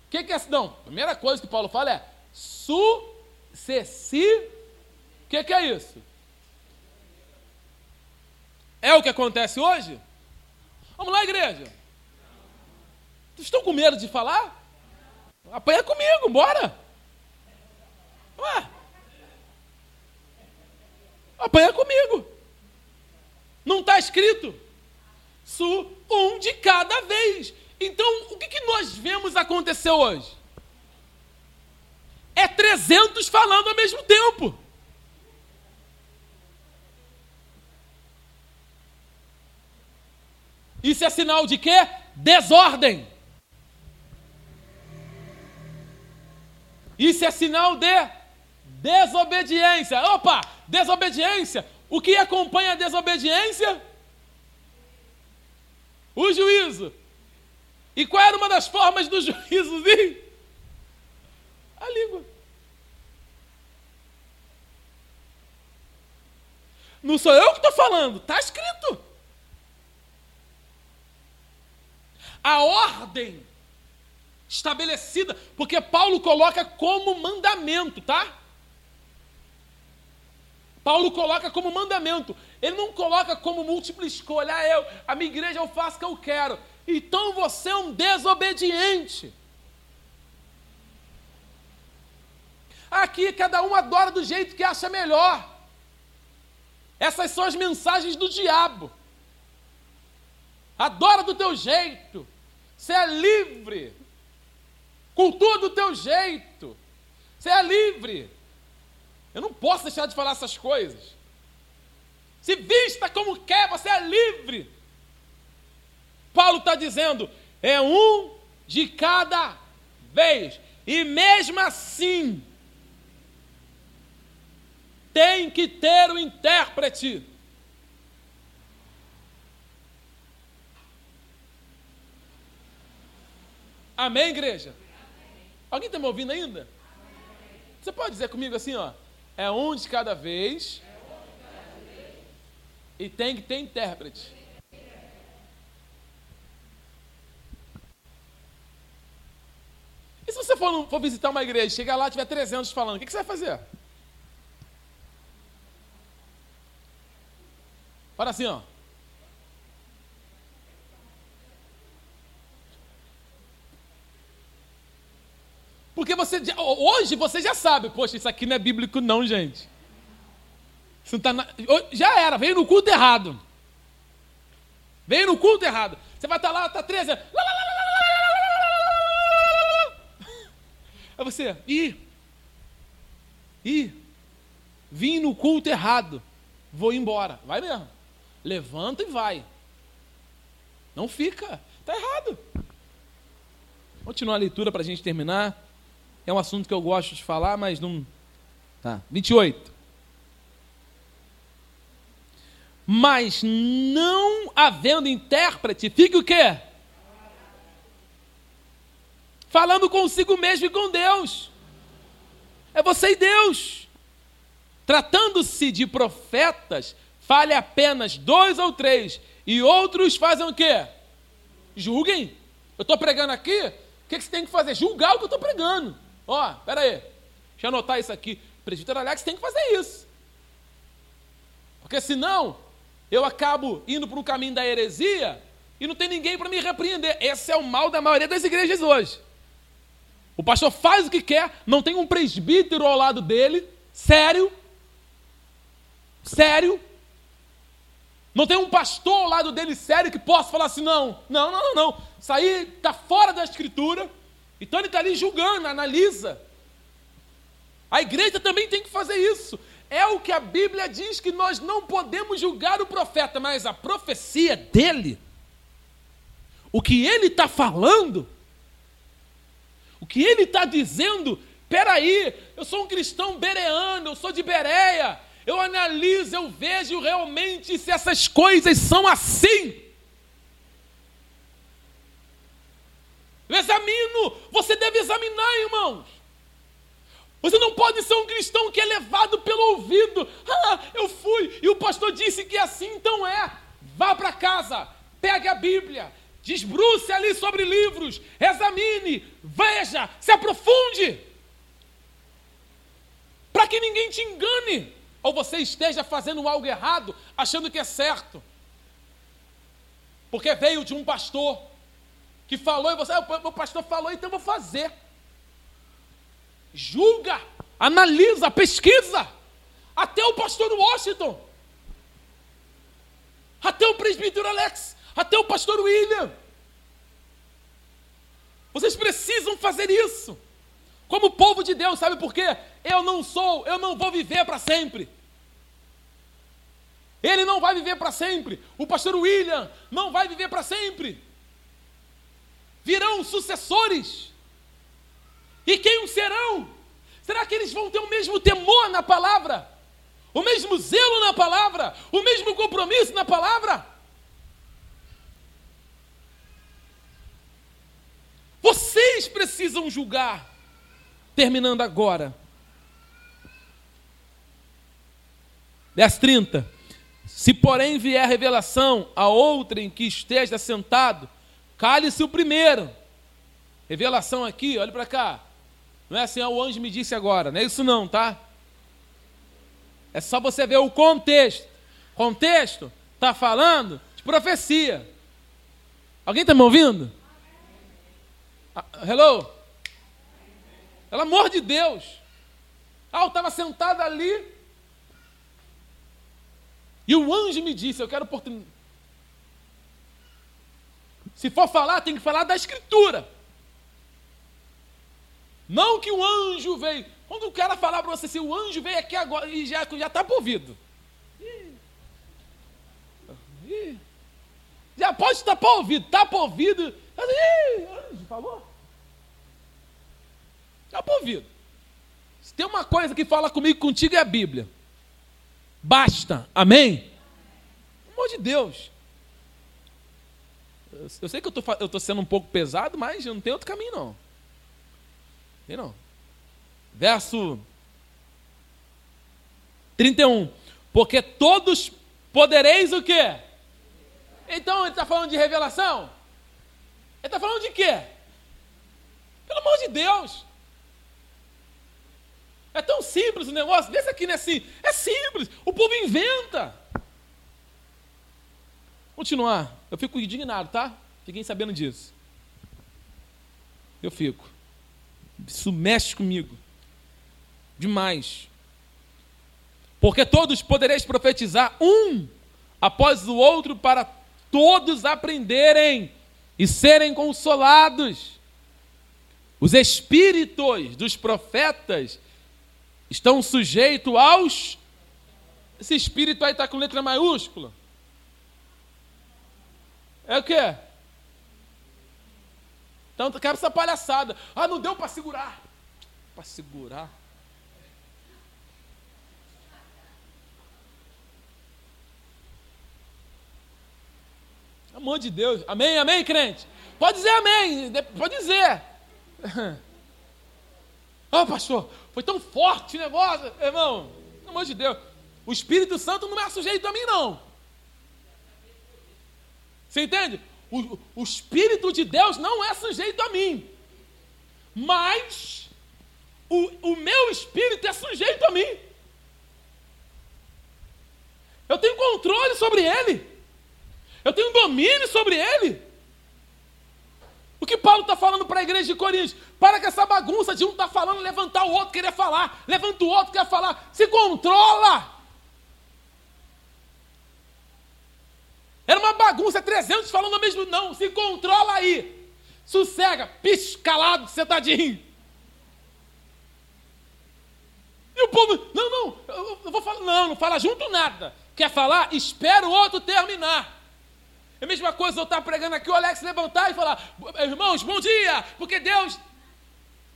que, que é? Não, a primeira coisa que Paulo fala é sucessivo. O que, que é isso? É o que acontece hoje? Vamos lá, igreja. Estão com medo de falar? Apanha comigo, bora. Ué. Apanha comigo. Não está escrito? Su, um de cada vez. Então, o que, que nós vemos acontecer hoje? É 300 falando ao mesmo tempo. Isso é sinal de quê? Desordem. Isso é sinal de desobediência. Opa, desobediência. O que acompanha a desobediência? O juízo. E qual era uma das formas do juízo vir? A língua. Não sou eu que estou falando, está escrito. A ordem estabelecida, porque Paulo coloca como mandamento, tá? Paulo coloca como mandamento. Ele não coloca como múltipla escolha. Ah, eu, a minha igreja eu faço o que eu quero. Então você é um desobediente. Aqui cada um adora do jeito que acha melhor. Essas são as mensagens do diabo. Adora do teu jeito. Você é livre. Cultua do teu jeito. Você é livre. Eu não posso deixar de falar essas coisas. Se vista como quer, você é livre. Paulo está dizendo: é um de cada vez. E mesmo assim, tem que ter o intérprete. Amém, igreja? Alguém está me ouvindo ainda? Você pode dizer comigo assim, ó? É um de cada vez. E tem que ter intérprete. E se você for, for visitar uma igreja, chegar lá e tiver 300 falando, o que, que você vai fazer? Fala assim, ó. Porque você hoje você já sabe, poxa, isso aqui não é bíblico não, gente. Isso não tá na, já era, veio no culto errado. Veio no culto errado. Você vai estar lá, está 13 anos. Aí você, ih, ih, vim no culto errado, vou embora. Vai mesmo. Levanta e vai. Não fica, está errado. Continuar a leitura para a gente terminar. É um assunto que eu gosto de falar, mas não. Tá. 28. Mas não havendo intérprete, fique o quê? Falando consigo mesmo e com Deus. É você e Deus. Tratando-se de profetas, fale apenas dois ou três, e outros fazem o quê? Julguem. Eu estou pregando aqui, o que, que você tem que fazer? Julgar o que eu estou pregando. Ó, pera aí, deixa eu anotar isso aqui. Presbítero Alex tem que fazer isso. Porque senão, eu acabo indo para o caminho da heresia e não tem ninguém para me repreender. Esse é o mal da maioria das igrejas hoje. O pastor faz o que quer, não tem um presbítero ao lado dele, sério, sério. Não tem um pastor ao lado dele sério que possa falar assim: não, não, não, não, não. Isso aí está fora da escritura. Então ele está ali julgando, analisa. A igreja também tem que fazer isso. É o que a Bíblia diz que nós não podemos julgar o profeta, mas a profecia dele, o que ele está falando, o que ele está dizendo, peraí, eu sou um cristão bereano, eu sou de Bereia, eu analiso, eu vejo realmente se essas coisas são assim. Eu examino, você deve examinar, irmãos. Você não pode ser um cristão que é levado pelo ouvido. Ah, eu fui e o pastor disse que assim então é. Vá para casa, pegue a Bíblia, desbruce ali sobre livros, examine, veja, se aprofunde. Para que ninguém te engane ou você esteja fazendo algo errado, achando que é certo. Porque veio de um pastor que falou e você, ah, o pastor falou, então vou fazer. Julga, analisa, pesquisa. Até o pastor Washington, até o presbítero Alex, até o pastor William. Vocês precisam fazer isso. Como povo de Deus, sabe por quê? Eu não sou, eu não vou viver para sempre. Ele não vai viver para sempre. O pastor William não vai viver para sempre virão sucessores. E quem os serão? Será que eles vão ter o mesmo temor na palavra? O mesmo zelo na palavra? O mesmo compromisso na palavra? Vocês precisam julgar. Terminando agora. Verso 30. Se porém vier revelação a outrem que esteja sentado, Cale-se o primeiro. Revelação aqui, olha para cá. Não é assim, ó, o anjo me disse agora. Não é isso não, tá? É só você ver o contexto. Contexto está falando de profecia. Alguém está me ouvindo? Ah, hello? Pelo amor de Deus. Ah, eu estava sentado ali. E o anjo me disse: Eu quero oportunidade. Se for falar, tem que falar da Escritura. Não que o anjo veio. Quando o cara falar para você assim, o anjo veio aqui agora e já está ouvido. Já pode estar por ouvido, está por ouvido. Ih, anjo, falou? Está ouvido. Se tem uma coisa que fala comigo contigo é a Bíblia. Basta. Amém? Pelo amor de Deus. Eu sei que eu tô, estou sendo um pouco pesado, mas não tem outro caminho, não. Tem não. Verso 31. Porque todos podereis o quê? Então ele está falando de revelação? Ele está falando de quê? Pelo amor de Deus. É tão simples o negócio. Vê se aqui não é assim. É simples. O povo inventa. Continuar. Eu fico indignado, tá? Fiquem sabendo disso. Eu fico. Isso mexe comigo. Demais. Porque todos podereis profetizar um após o outro para todos aprenderem e serem consolados. Os espíritos dos profetas estão sujeitos aos. Esse espírito aí está com letra maiúscula. É o quê? Então, quero essa palhaçada. Ah, não deu para segurar. Para segurar. Amor de Deus. Amém, amém, crente? Pode dizer amém. Pode dizer. Ah, pastor, foi tão forte o negócio. Irmão, pelo amor de Deus. O Espírito Santo não é sujeito a mim, não. Você entende? O, o Espírito de Deus não é sujeito a mim. Mas o, o meu espírito é sujeito a mim. Eu tenho controle sobre ele. Eu tenho domínio sobre ele. O que Paulo está falando para a igreja de Coríntios? Para com essa bagunça de um estar tá falando, levantar o outro, querer falar, levanta o outro, quer falar. Se controla. Era uma bagunça, 300 falando ao mesmo não. Se controla aí. Sossega, piscalado, sentadinho. E o povo, não, não, eu vou falar, não, não fala junto nada. Quer falar? Espera o outro terminar. É a mesma coisa eu estar pregando aqui, o Alex levantar e falar, irmãos, bom dia, porque Deus.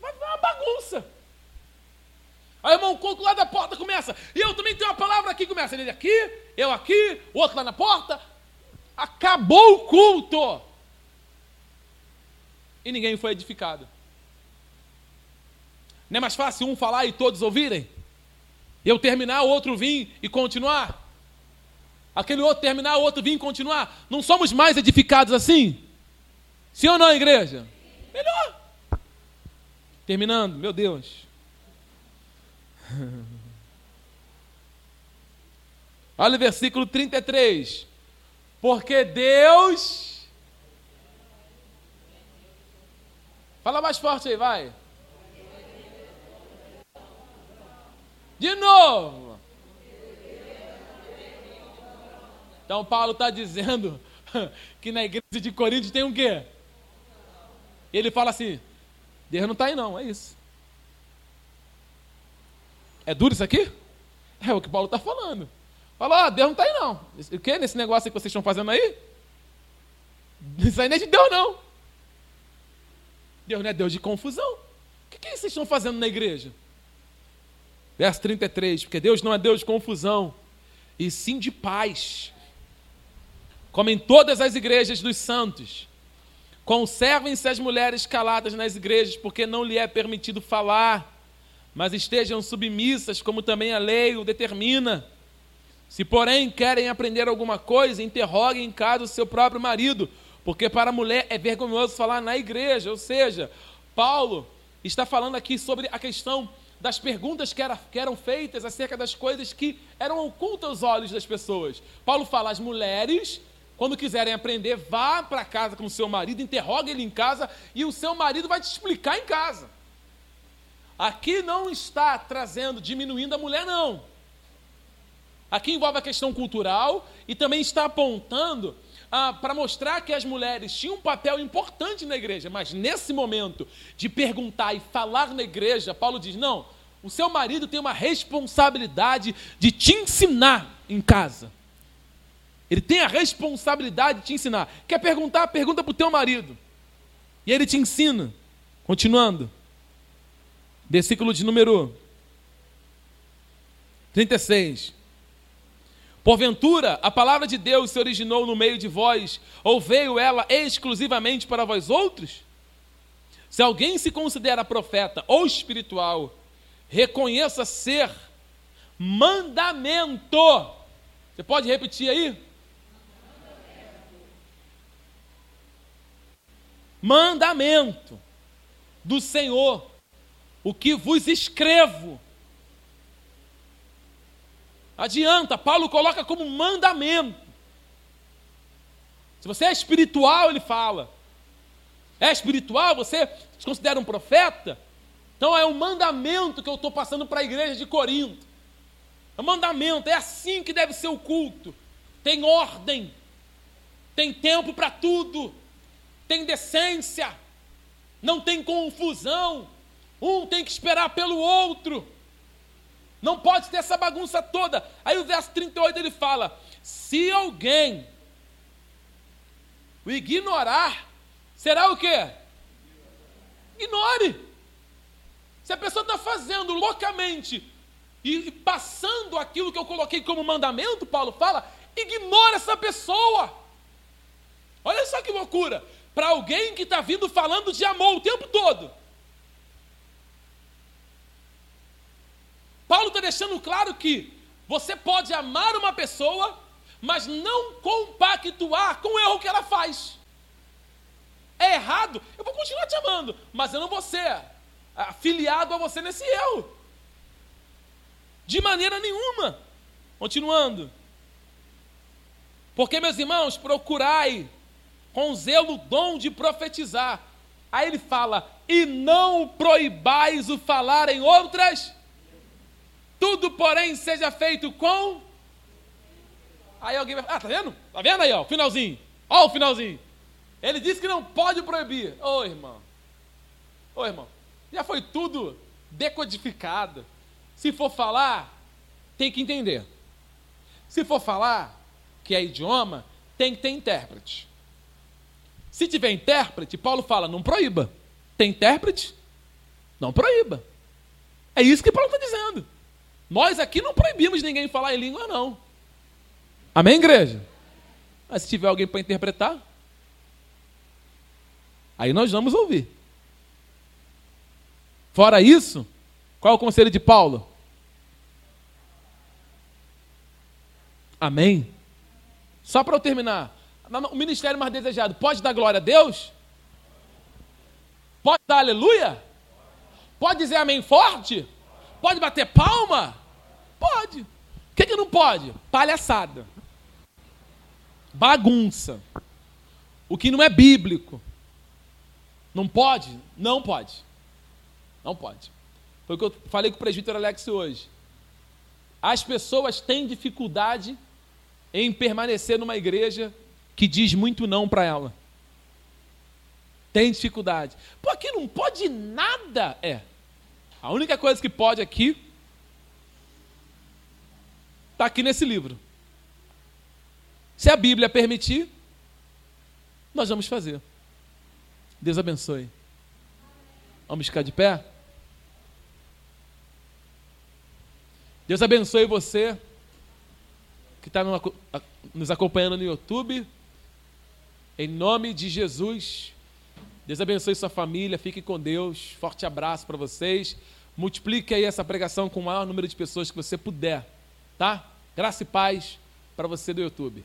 Vai uma bagunça. Aí o irmão, o lá da porta começa. E eu também tenho uma palavra aqui, começa. Ele aqui, eu aqui, o outro lá na porta. Acabou o culto. E ninguém foi edificado. Não é mais fácil um falar e todos ouvirem? Eu terminar, o outro vir e continuar? Aquele outro terminar, o outro vir e continuar? Não somos mais edificados assim? Sim ou não, igreja? Melhor. Terminando, meu Deus. Olha o versículo 33. Porque Deus. Fala mais forte aí, vai. De novo. Então Paulo está dizendo que na igreja de Corinto tem um quê? Ele fala assim: Deus não está aí, não, é isso. É duro isso aqui? É o que Paulo está falando. Fala, ah, Deus não está aí não. O que nesse negócio que vocês estão fazendo aí? Isso aí não é de Deus, não. Deus não é Deus de confusão. O que, que vocês estão fazendo na igreja? Verso 33, porque Deus não é Deus de confusão, e sim de paz. Como em todas as igrejas dos santos. Conservem-se as mulheres caladas nas igrejas, porque não lhe é permitido falar, mas estejam submissas, como também a lei o determina. Se, porém, querem aprender alguma coisa, interroguem em casa o seu próprio marido, porque para a mulher é vergonhoso falar na igreja. Ou seja, Paulo está falando aqui sobre a questão das perguntas que, era, que eram feitas acerca das coisas que eram ocultas aos olhos das pessoas. Paulo fala: as mulheres, quando quiserem aprender, vá para casa com o seu marido, interrogue ele em casa e o seu marido vai te explicar em casa. Aqui não está trazendo, diminuindo a mulher, não. Aqui envolve a questão cultural e também está apontando ah, para mostrar que as mulheres tinham um papel importante na igreja, mas nesse momento de perguntar e falar na igreja, Paulo diz: não, o seu marido tem uma responsabilidade de te ensinar em casa. Ele tem a responsabilidade de te ensinar. Quer perguntar? Pergunta para o teu marido. E ele te ensina. Continuando. Versículo de número 36. Porventura, a palavra de Deus se originou no meio de vós, ou veio ela exclusivamente para vós outros? Se alguém se considera profeta ou espiritual, reconheça ser mandamento. Você pode repetir aí? Mandamento do Senhor, o que vos escrevo Adianta, Paulo coloca como mandamento. Se você é espiritual, ele fala. É espiritual, você se considera um profeta? Então é um mandamento que eu estou passando para a igreja de Corinto. É um mandamento, é assim que deve ser o culto. Tem ordem, tem tempo para tudo, tem decência. não tem confusão. Um tem que esperar pelo outro. Não pode ter essa bagunça toda. Aí o verso 38 ele fala: se alguém o ignorar, será o quê? Ignore. Se a pessoa está fazendo loucamente e passando aquilo que eu coloquei como mandamento, Paulo fala, ignora essa pessoa. Olha só que loucura. Para alguém que está vindo falando de amor o tempo todo. Paulo está deixando claro que você pode amar uma pessoa, mas não compactuar com o erro que ela faz. É errado, eu vou continuar te amando, mas eu não vou ser afiliado a você nesse erro. De maneira nenhuma. Continuando. Porque, meus irmãos, procurai com zelo o dom de profetizar. Aí ele fala: e não proibais o falar em outras tudo, porém, seja feito com. Aí alguém vai. Ah, tá vendo? Tá vendo aí, ó, finalzinho. Ó, o finalzinho. Ele disse que não pode proibir. Ô, oh, irmão. Ô, oh, irmão. Já foi tudo decodificado. Se for falar, tem que entender. Se for falar que é idioma, tem que ter intérprete. Se tiver intérprete, Paulo fala, não proíba. Tem intérprete? Não proíba. É isso que Paulo está dizendo. Nós aqui não proibimos ninguém falar em língua, não. Amém, igreja? Mas se tiver alguém para interpretar, aí nós vamos ouvir. Fora isso, qual é o conselho de Paulo? Amém? Só para eu terminar, o ministério mais desejado pode dar glória a Deus? Pode dar aleluia? Pode dizer amém forte? Pode bater palma? Pode. O que, que não pode? Palhaçada. Bagunça. O que não é bíblico. Não pode? Não pode. Não pode. Foi o que eu falei com o presbítero Alex hoje. As pessoas têm dificuldade em permanecer numa igreja que diz muito não para ela. Tem dificuldade. Pô, aqui não pode nada. É. A única coisa que pode aqui está aqui nesse livro. Se a Bíblia permitir, nós vamos fazer. Deus abençoe. Vamos ficar de pé? Deus abençoe você que está nos acompanhando no YouTube. Em nome de Jesus. Deus abençoe sua família, fique com Deus. Forte abraço para vocês. Multiplique aí essa pregação com o maior número de pessoas que você puder, tá? Graça e paz para você do YouTube.